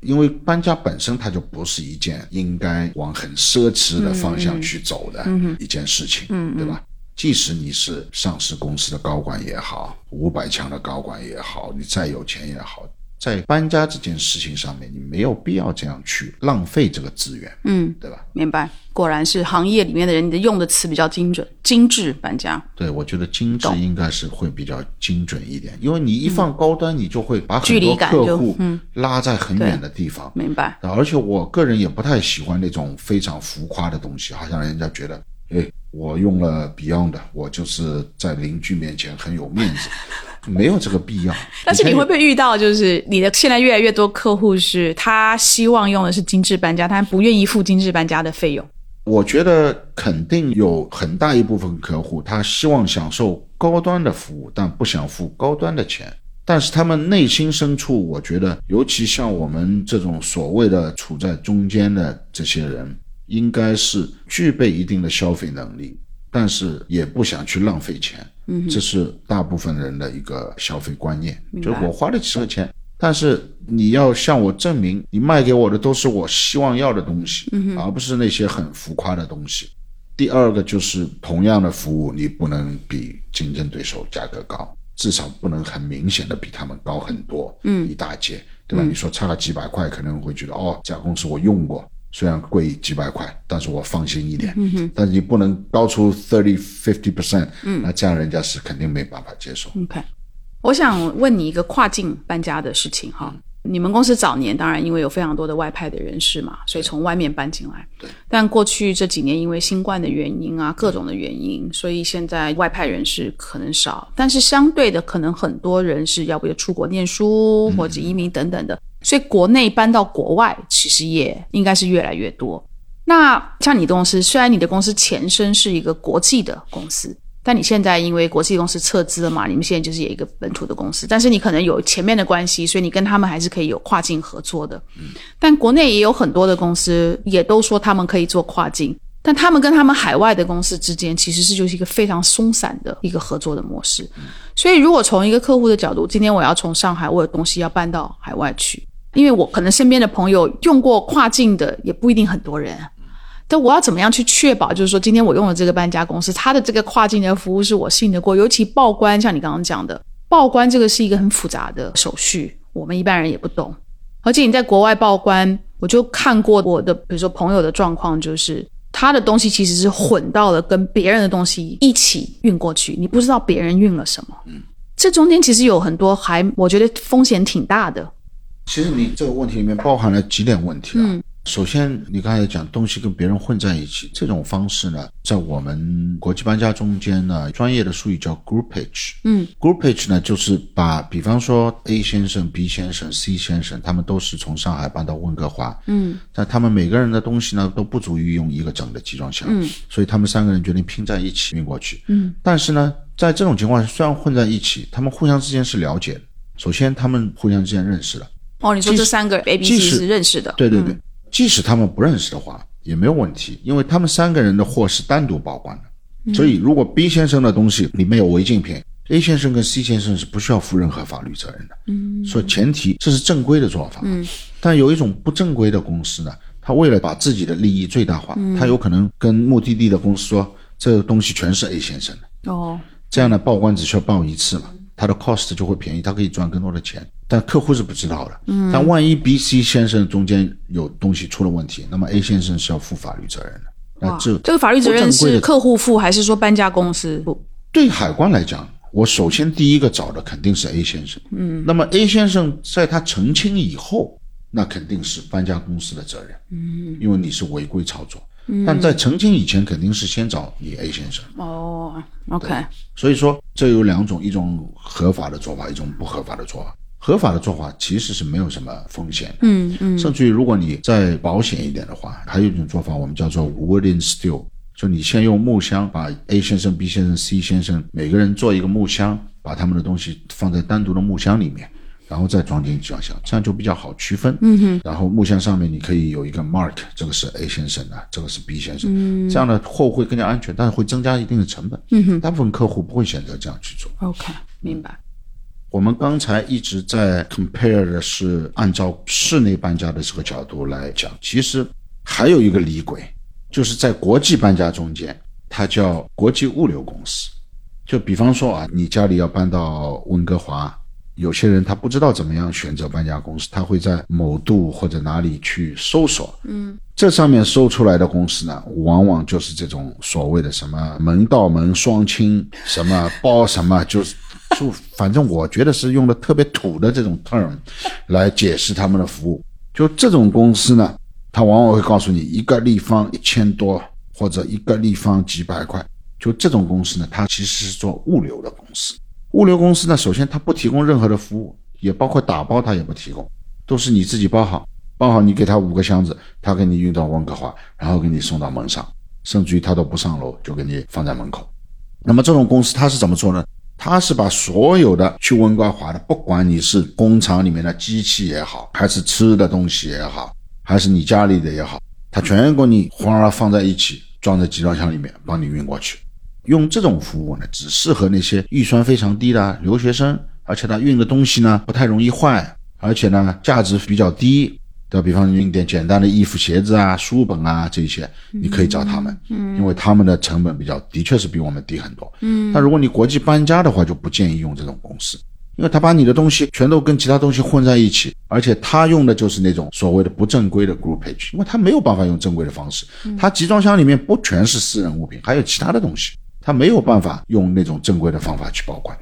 因为搬家本身它就不是一件应该往很奢侈的方向去走的一件事情，嗯，对吧？即使你是上市公司的高管也好，五百强的高管也好，你再有钱也好，在搬家这件事情上面，你没有必要这样去浪费这个资源，嗯，对吧？明白。果然是行业里面的人，你的用的词比较精准、精致搬家。对，我觉得精致应该是会比较精准一点，因为你一放高端，你就会把很多客户嗯拉在很远的地方。明白。啊而且我个人也不太喜欢那种非常浮夸的东西，好像人家觉得，哎，我用了 Beyond 的，我就是在邻居面前很有面子，没有这个必要。*laughs* 但是你会不会遇到，就是你的现在越来越多客户是他希望用的是精致搬家，他不愿意付精致搬家的费用？我觉得肯定有很大一部分客户，他希望享受高端的服务，但不想付高端的钱。但是他们内心深处，我觉得，尤其像我们这种所谓的处在中间的这些人，应该是具备一定的消费能力，但是也不想去浪费钱。嗯，这是大部分人的一个消费观念，就是我花得起这个钱，但是你要向我证明，你卖给我的都是我希望要的东西，嗯而不是那些很浮夸的东西。第二个就是同样的服务，你不能比竞争对手价格高，至少不能很明显的比他们高很多，嗯，一大截，对吧？你说差个几百块，可能会觉得哦，这家公司我用过，虽然贵几百块，但是我放心一点。嗯哼，但是你不能高出 thirty fifty percent，嗯，那这样人家是肯定没办法接受。OK，我想问你一个跨境搬家的事情哈。你们公司早年当然因为有非常多的外派的人士嘛，所以从外面搬进来。对。但过去这几年因为新冠的原因啊，各种的原因，所以现在外派人士可能少，但是相对的，可能很多人是要不就出国念书或者移民等等的，所以国内搬到国外其实也应该是越来越多。那像你的公司，虽然你的公司前身是一个国际的公司，但你现在因为国际公司撤资了嘛，你们现在就是有一个本土的公司，但是你可能有前面的关系，所以你跟他们还是可以有跨境合作的。但国内也有很多的公司也都说他们可以做跨境，但他们跟他们海外的公司之间其实是就是一个非常松散的一个合作的模式。所以如果从一个客户的角度，今天我要从上海，我有东西要搬到海外去，因为我可能身边的朋友用过跨境的也不一定很多人。但我要怎么样去确保，就是说今天我用的这个搬家公司，它的这个跨境的服务是我信得过？尤其报关，像你刚刚讲的，报关这个是一个很复杂的手续，我们一般人也不懂。而且你在国外报关，我就看过我的，比如说朋友的状况，就是他的东西其实是混到了跟别人的东西一起运过去，你不知道别人运了什么。嗯，这中间其实有很多还我觉得风险挺大的。其实你这个问题里面包含了几点问题啊。首先，你刚才讲东西跟别人混在一起这种方式呢，在我们国际搬家中间呢，专业的术语叫 groupage。嗯，groupage 呢就是把，比方说 A 先生、B 先生、C 先生，他们都是从上海搬到温哥华。嗯，但他们每个人的东西呢都不足以用一个整的集装箱。嗯，所以他们三个人决定拼在一起运过去。嗯，但是呢，在这种情况下，虽然混在一起，他们互相之间是了解的。首先，他们互相之间认识了。哦，你说这三个 A、B、C 是认识的？对对对，即使他们不认识的话也没有问题，因为他们三个人的货是单独报关的。所以，如果 B 先生的东西里面有违禁品，A 先生跟 C 先生是不需要负任何法律责任的。嗯，所以前提这是正规的做法。嗯，但有一种不正规的公司呢，他为了把自己的利益最大化，他有可能跟目的地的公司说，这个东西全是 A 先生的。哦，这样呢，报关只需要报一次嘛，他的 cost 就会便宜，他可以赚更多的钱。但客户是不知道的。嗯，但万一 B、C 先生中间有东西出了问题，那么 A 先生是要负法律责任的。那这这个法律责任是客户负还是说搬家公司负？对海关来讲，我首先第一个找的肯定是 A 先生。嗯，那么 A 先生在他澄清以后，那肯定是搬家公司的责任。嗯，因为你是违规操作。嗯，但在澄清以前，肯定是先找你 A 先生。哦，OK，所以说，这有两种，一种合法的做法，一种不合法的做法。合法的做法其实是没有什么风险的，嗯嗯，甚至于如果你再保险一点的话，还有一种做法，我们叫做 wooden steel，就你先用木箱把 A 先生、B 先生、C 先生每个人做一个木箱，把他们的东西放在单独的木箱里面，然后再装进集装箱，这样就比较好区分。嗯哼，然后木箱上面你可以有一个 mark，这个是 A 先生的，这个是 B 先生，嗯，这样的货物会更加安全，但是会增加一定的成本。嗯哼，大部分客户不会选择这样去做。OK，明白。我们刚才一直在 compare 的是按照室内搬家的这个角度来讲，其实还有一个离轨，就是在国际搬家中间，它叫国际物流公司。就比方说啊，你家里要搬到温哥华，有些人他不知道怎么样选择搬家公司，他会在某度或者哪里去搜索，嗯，这上面搜出来的公司呢，往往就是这种所谓的什么门到门双清，什么包什么，就是就反正我觉得是用的特别土的这种 term 来解释他们的服务。就这种公司呢，他往往会告诉你一个立方一千多，或者一个立方几百块。就这种公司呢，它其实是做物流的公司。物流公司呢，首先它不提供任何的服务，也包括打包，它也不提供，都是你自己包好，包好你给他五个箱子，他给你运到温哥华，然后给你送到门上，甚至于他都不上楼，就给你放在门口。那么这种公司它是怎么做呢？他是把所有的去温哥华的，不管你是工厂里面的机器也好，还是吃的东西也好，还是你家里的也好，他全给你哗啦放在一起，装在集装箱里面，帮你运过去。用这种服务呢，只适合那些预算非常低的留学生，而且他运的东西呢不太容易坏，而且呢价值比较低。的，比方运点简单的衣服、鞋子啊、书本啊这些，你可以找他们，嗯，因为他们的成本比较，的确是比我们低很多。嗯，但如果你国际搬家的话，就不建议用这种公司，因为他把你的东西全都跟其他东西混在一起，而且他用的就是那种所谓的不正规的 groupage，因为他没有办法用正规的方式，他集装箱里面不全是私人物品，还有其他的东西。他没有办法用那种正规的方法去保管，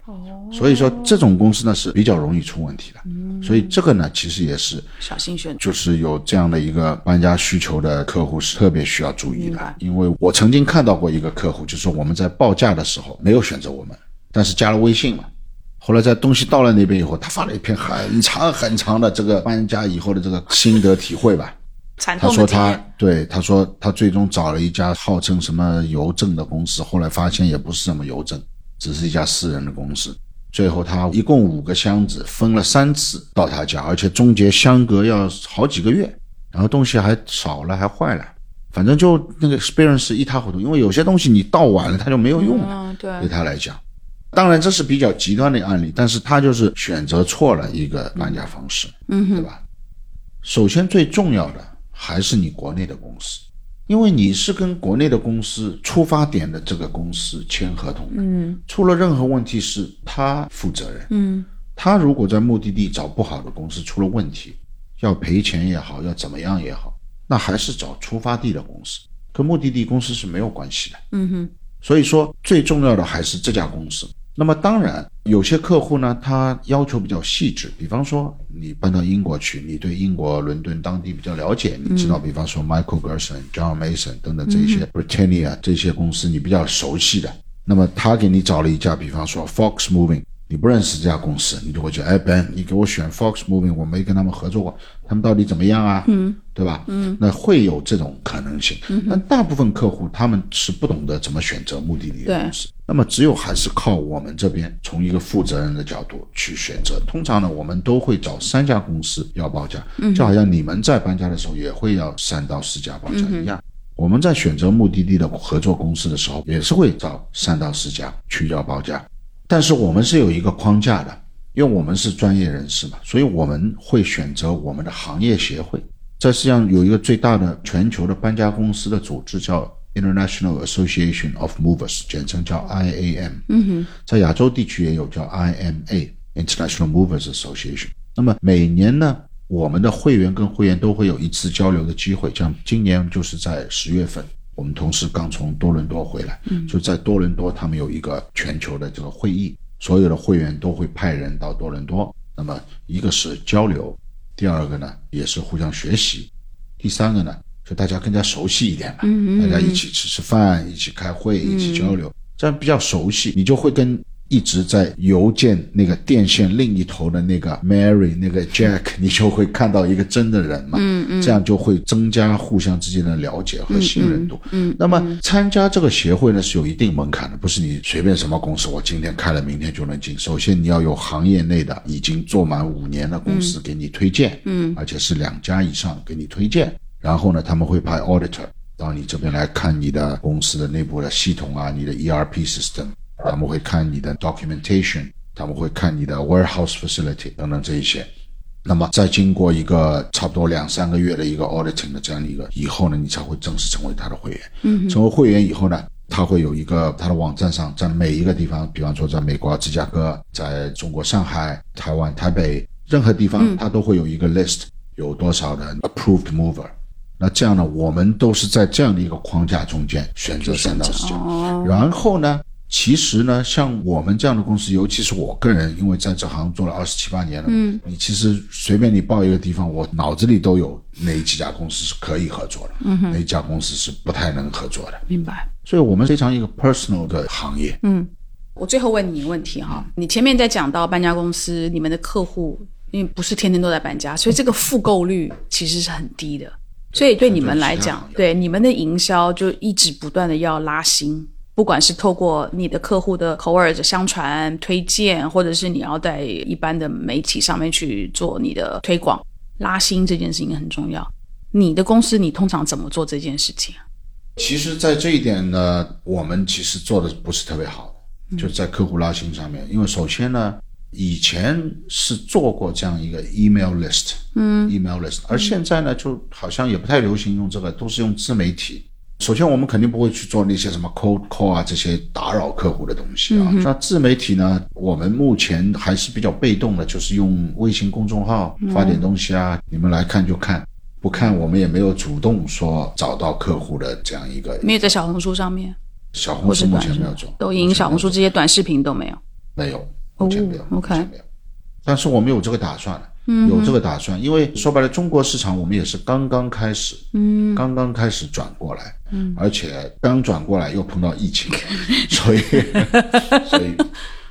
所以说这种公司呢是比较容易出问题的。所以这个呢其实也是小心选，就是有这样的一个搬家需求的客户是特别需要注意的。因为我曾经看到过一个客户，就是我们在报价的时候没有选择我们，但是加了微信嘛。后来在东西到了那边以后，他发了一篇很长很长的这个搬家以后的这个心得体会吧。他说他对他说他最终找了一家号称什么邮政的公司，后来发现也不是什么邮政，只是一家私人的公司。最后他一共五个箱子分了三次到他家，而且中间相隔要好几个月，然后东西还少了还坏了，反正就那个 experience 一塌糊涂。因为有些东西你到晚了它就没有用了，对，对他来讲，当然这是比较极端的案例，但是他就是选择错了一个搬家方式，嗯，对吧？首先最重要的。还是你国内的公司，因为你是跟国内的公司出发点的这个公司签合同的，嗯，出了任何问题是他负责任，嗯，他如果在目的地找不好的公司出了问题，要赔钱也好，要怎么样也好，那还是找出发地的公司，跟目的地公司是没有关系的，嗯哼，所以说最重要的还是这家公司。那么当然，有些客户呢，他要求比较细致。比方说，你搬到英国去，你对英国伦敦当地比较了解，你知道，比方说 Michael Gerson、John Mason 等等这些 Britannia 这些公司，你比较熟悉的。那么他给你找了一家，比方说 Fox Moving。你不认识这家公司，你就会觉得，哎，Ben，你给我选 Fox Moving，我没跟他们合作过，他们到底怎么样啊？嗯，对吧？嗯，那会有这种可能性。嗯，但大部分客户他们是不懂得怎么选择目的地的公司，那么只有还是靠我们这边从一个负责任的角度去选择。通常呢，我们都会找三家公司要报价，就好像你们在搬家的时候也会要三到四家报价一样。我们在选择目的地的合作公司的时候，也是会找三到四家去要报价。但是我们是有一个框架的，因为我们是专业人士嘛，所以我们会选择我们的行业协会。在世界上有一个最大的全球的搬家公司的组织叫 International Association of Movers，简称叫 IAM。嗯哼，在亚洲地区也有叫 IMA International Movers Association。那么每年呢，我们的会员跟会员都会有一次交流的机会，像今年就是在十月份。我们同事刚从多伦多回来，就在多伦多，他们有一个全球的这个会议，所有的会员都会派人到多伦多。那么一个是交流，第二个呢也是互相学习，第三个呢就大家更加熟悉一点嘛，大家一起吃吃饭，一起开会，一起交流，这样比较熟悉，你就会跟。一直在邮件那个电线另一头的那个 Mary 那个 Jack，*laughs* 你就会看到一个真的人嘛，嗯嗯，这样就会增加互相之间的了解和信任度。嗯，那么参加这个协会呢是有一定门槛的，不是你随便什么公司我今天开了明天就能进。首先你要有行业内的已经做满五年的公司给你推荐，嗯，而且是两家以上给你推荐，然后呢他们会派 auditor 到你这边来看你的公司的内部的系统啊，你的 ERP system。他们会看你的 documentation，他们会看你的 warehouse facility 等等这一些。那么再经过一个差不多两三个月的一个 auditing 的这样的一个以后呢，你才会正式成为他的会员。嗯，成为会员以后呢，他会有一个他的网站上，在每一个地方，比方说在美国芝加哥，在中国上海、台湾台北任何地方，他都会有一个 list，有多少的 approved mover。那这样呢，我们都是在这样的一个框架中间选择三到十家，然后呢，其实呢，像我们这样的公司，尤其是我个人，因为在这行做了二十七八年了，嗯，你其实随便你报一个地方，我脑子里都有哪几家公司是可以合作的，嗯哼。哪一家公司是不太能合作的，明白。所以我们非常一个 personal 的行业。嗯，我最后问你一个问题哈，你前面在讲到搬家公司，你们的客户因为不是天天都在搬家，所以这个复购率其实是很低的。所以对你们来讲，对你们的营销就一直不断的要拉新，不管是透过你的客户的口耳的相传、推荐，或者是你要在一般的媒体上面去做你的推广，拉新这件事情很重要。你的公司你通常怎么做这件事情？其实，在这一点呢，我们其实做的不是特别好，就在客户拉新上面。因为首先呢，以前是做过这样一个 email list，嗯，email list，而现在呢，就好像也不太流行用这个，都是用自媒体。首先，我们肯定不会去做那些什么 cold call 啊这些打扰客户的东西啊。那自媒体呢，我们目前还是比较被动的，就是用微信公众号发点东西啊，你们来看就看。不看，我们也没有主动说找到客户的这样一个。没有在小红书上面。小红书目前没有做。抖音、小红书这些短视频都没有。没有，目前没有。OK。没有。但是我们有这个打算，有这个打算，因为说白了，中国市场我们也是刚刚开始，嗯，刚刚开始转过来，嗯，而且刚转过来又碰到疫情，*laughs* 所以，所以，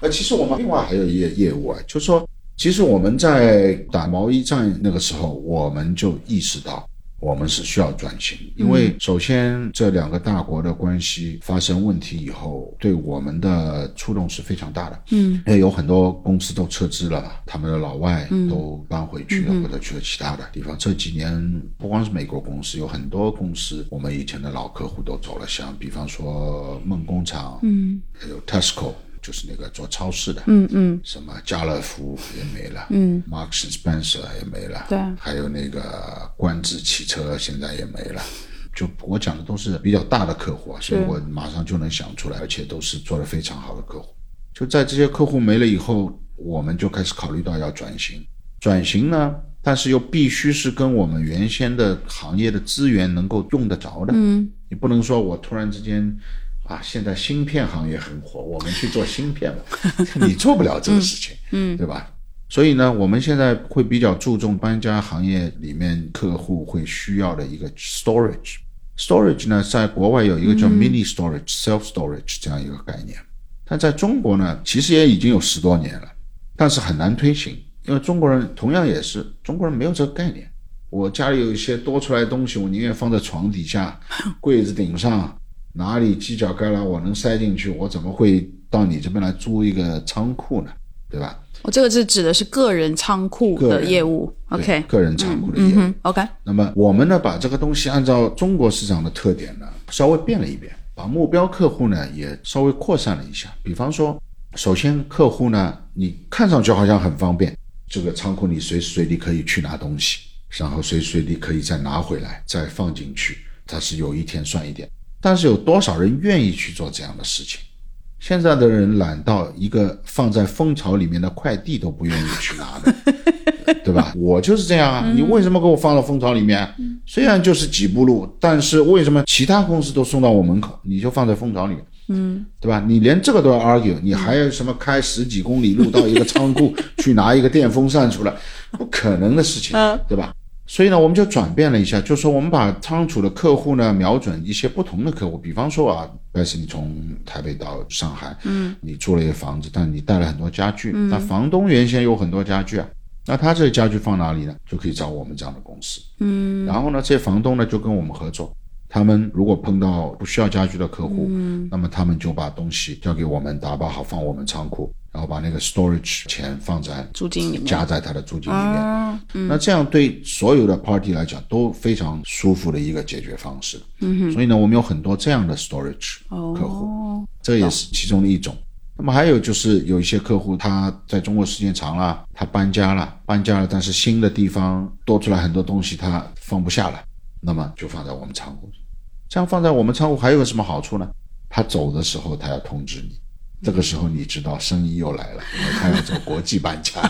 呃，其实我们另外还有一个业务啊，就是说。其实我们在打贸易战那个时候，我们就意识到我们是需要转型，因为首先这两个大国的关系发生问题以后，对我们的触动是非常大的。嗯，因为有很多公司都撤资了，他们的老外都搬回去了，或者去了其他的地方。这几年不光是美国公司，有很多公司，我们以前的老客户都走了，像比方说梦工厂，嗯，还有 Tesco。就是那个做超市的，嗯嗯，什么家乐福也没了，嗯，Marks Spencer 也没了，对，还有那个观致汽车现在也没了。就我讲的都是比较大的客户啊，所以我马上就能想出来，而且都是做的非常好的客户。就在这些客户没了以后，我们就开始考虑到要转型。转型呢，但是又必须是跟我们原先的行业的资源能够用得着的。嗯，你不能说我突然之间。啊，现在芯片行业很火，我们去做芯片吧，*laughs* 你做不了这个事情，嗯，对吧？所以呢，我们现在会比较注重搬家行业里面客户会需要的一个 storage。storage 呢，在国外有一个叫 mini storage、self storage 这样一个概念，但在中国呢，其实也已经有十多年了，但是很难推行，因为中国人同样也是中国人没有这个概念。我家里有一些多出来的东西，我宁愿放在床底下、*laughs* 柜子顶上。哪里犄角旮旯我能塞进去？我怎么会到你这边来租一个仓库呢？对吧？我这个是指的是个人仓库的业务。OK，个人仓库的业务。OK，那么我们呢，把这个东西按照中国市场的特点呢，稍微变了一变，把目标客户呢也稍微扩散了一下。比方说，首先客户呢，你看上去好像很方便，这个仓库你随时随地可以去拿东西，然后随时随地可以再拿回来，再放进去，它是有一天算一天。但是有多少人愿意去做这样的事情？现在的人懒到一个放在蜂巢里面的快递都不愿意去拿的，*laughs* 对吧？我就是这样啊！你为什么给我放到蜂巢里面？虽然就是几步路，但是为什么其他公司都送到我门口，你就放在蜂巢里面？嗯，对吧？你连这个都要 argue，你还有什么开十几公里路到一个仓库 *laughs* 去拿一个电风扇出来？不可能的事情，对吧？所以呢，我们就转变了一下，就是说我们把仓储的客户呢，瞄准一些不同的客户。比方说啊，但是你从台北到上海，嗯，你租了一个房子，但你带了很多家具，那房东原先有很多家具啊，那他这些家具放哪里呢？就可以找我们这样的公司，嗯，然后呢，这些房东呢就跟我们合作，他们如果碰到不需要家具的客户，嗯，那么他们就把东西交给我们打包好放我们仓库。然后把那个 storage 钱放在租金里面，加在他的租金里面。那这样对所有的 party 来讲都非常舒服的一个解决方式。嗯所以呢，我们有很多这样的 storage 客户，这也是其中的一种。那么还有就是有一些客户他在中国时间长了，他搬家了，搬家了，但是新的地方多出来很多东西，他放不下了，那么就放在我们仓库。这样放在我们仓库还有个什么好处呢？他走的时候他要通知你，这个时候你知道生意又来了，*laughs* 他要走国际搬家。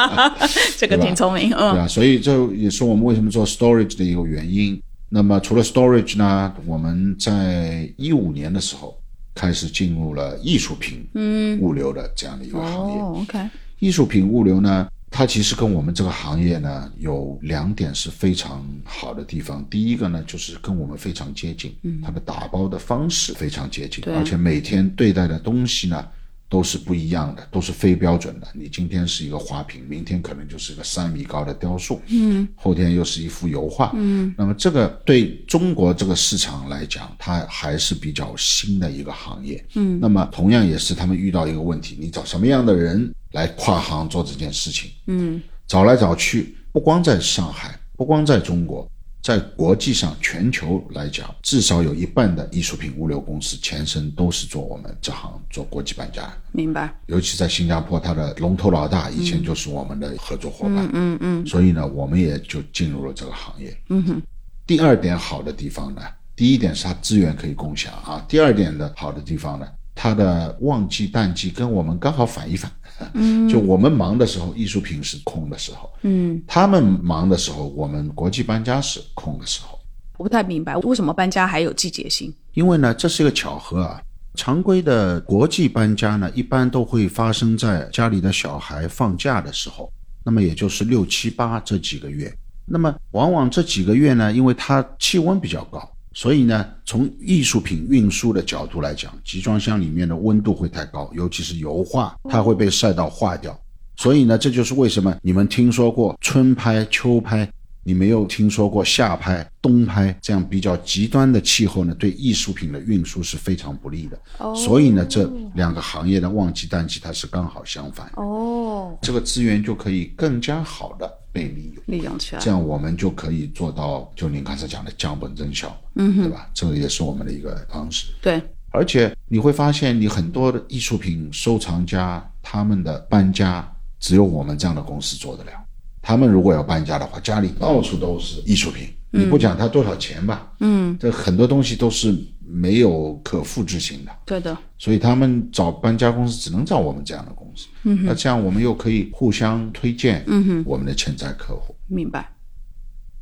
*laughs* 这个挺聪明，对嗯，吧？所以这也是我们为什么做 storage 的一个原因。那么除了 storage 呢，我们在一五年的时候开始进入了艺术品嗯物流的这样的一个行业。哦，OK，艺术品物流呢，它其实跟我们这个行业呢有两点是非常好的地方。第一个呢，就是跟我们非常接近，嗯它的打包的方式非常接近，而且每天对待的东西呢都是不一样的，都是非标准的。你今天是一个花瓶，明天可能就是一个三米高的雕塑，嗯，后天又是一幅油画，嗯。那么这个对中国这个市场来讲，它还是比较新的一个行业，嗯。那么同样也是他们遇到一个问题，你找什么样的人来跨行做这件事情？嗯，找来找去，不光在上海，不光在中国，在国际上全球来讲，至少有一半的艺术品物流公司前身都是做我们这行做国际搬家，明白，尤其在新加坡，它的龙头老大以前就是我们的合作伙伴，嗯嗯，所以呢，我们也就进入了这个行业。嗯哼，第二点好的地方呢，第一点是它资源可以共享啊，第二点的好的地方呢，它的旺季淡季跟我们刚好反一反。嗯，就我们忙的时候，艺术品是空的时候；嗯，他们忙的时候，我们国际搬家是空的时候。我不太明白为什么搬家还有季节性。因为呢，这是一个巧合啊。常规的国际搬家呢，一般都会发生在家里的小孩放假的时候，那么也就是六七八这几个月。那么往往这几个月呢，因为它气温比较高，所以呢，从艺术品运输的角度来讲，集装箱里面的温度会太高，尤其是油画，它会被晒到化掉。所以呢，这就是为什么你们听说过春拍、秋拍，你没有听说过夏拍、冬拍这样比较极端的气候呢，对艺术品的运输是非常不利的。哦所以呢，这两个行业的旺季淡季它是刚好相反，哦，这个资源就可以更加好的被利用。利用起来这。样我们就可以做到，就您刚才讲的降本增效，嗯，对吧？这个也是我们的一个方式。对，而且你会发现，你很多的艺术品收藏家他们的搬家，只有我们这样的公司做得了。他们如果要搬家的话，家里到处都是艺术品，你不讲它多少钱吧，嗯，这很多东西都是没有可复制性的。对的，所以他们找搬家公司只能找我们这样的公司，嗯、那这样我们又可以互相推荐，嗯哼，我们的潜在客户。明白。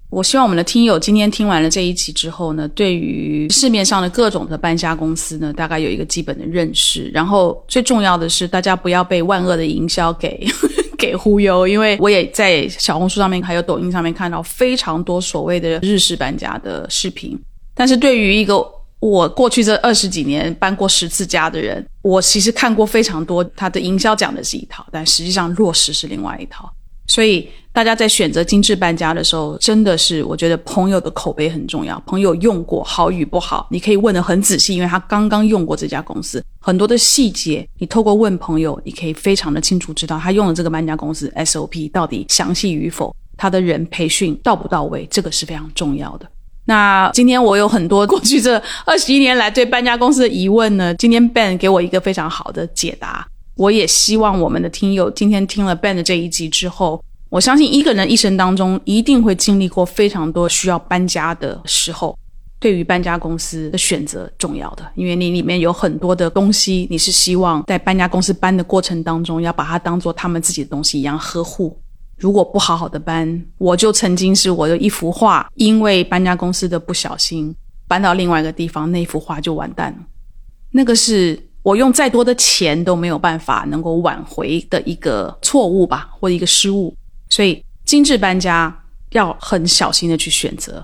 我希望我们的听友今天听完了这一集之后呢，对于市面上的各种的搬家公司呢，大概有一个基本的认识。然后最重要的是，大家不要被万恶的营销给 *laughs* 给忽悠，因为我也在小红书上面还有抖音上面看到非常多所谓的日式搬家的视频。但是对于一个我过去这二十几年搬过十次家的人，我其实看过非常多，他的营销讲的是一套，但实际上落实是另外一套。所以大家在选择精致搬家的时候，真的是我觉得朋友的口碑很重要。朋友用过好与不好，你可以问得很仔细，因为他刚刚用过这家公司，很多的细节你透过问朋友，你可以非常的清楚知道他用的这个搬家公司 SOP 到底详细与否，他的人培训到不到位，这个是非常重要的。那今天我有很多过去这 *laughs* 二十一年来对搬家公司的疑问呢，今天 Ben 给我一个非常好的解答。我也希望我们的听友今天听了 Ben 的这一集之后，我相信一个人一生当中一定会经历过非常多需要搬家的时候。对于搬家公司的选择重要的，因为你里面有很多的东西，你是希望在搬家公司搬的过程当中，要把它当做他们自己的东西一样呵护。如果不好好的搬，我就曾经是我的一幅画，因为搬家公司的不小心搬到另外一个地方，那幅画就完蛋了。那个是我用再多的钱都没有办法能够挽回的一个错误吧，或一个失误。所以精致搬家要很小心的去选择。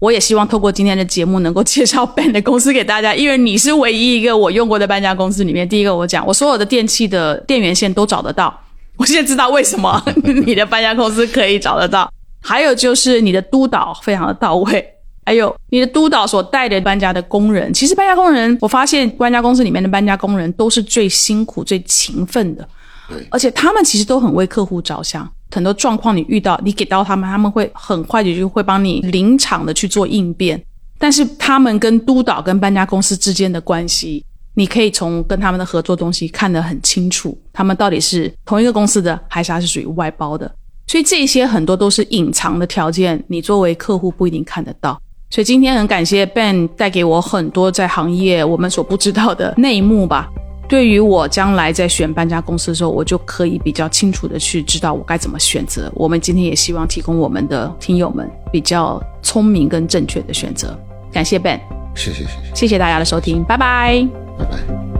我也希望透过今天的节目能够介绍 *laughs* 搬的公司给大家，因为你是唯一一个我用过的搬家公司里面，第一个我讲，我所有的电器的电源线都找得到。我现在知道为什么 *laughs* 你的搬家公司可以找得到。还有就是你的督导非常的到位，还有你的督导所带的搬家的工人，其实搬家工人，我发现搬家公司里面的搬家工人都是最辛苦、最勤奋的，对而且他们其实都很为客户着想。很多状况你遇到，你给到他们，他们会很快的就会帮你临场的去做应变。但是他们跟督导跟搬家公司之间的关系，你可以从跟他们的合作东西看得很清楚，他们到底是同一个公司的，还是他是属于外包的。所以这些很多都是隐藏的条件，你作为客户不一定看得到。所以今天很感谢 Ben 带给我很多在行业我们所不知道的内幕吧。对于我将来在选搬家公司的时候，我就可以比较清楚的去知道我该怎么选择。我们今天也希望提供我们的听友们比较聪明跟正确的选择。感谢 Ben，谢谢谢谢，谢谢大家的收听，拜拜。拜拜。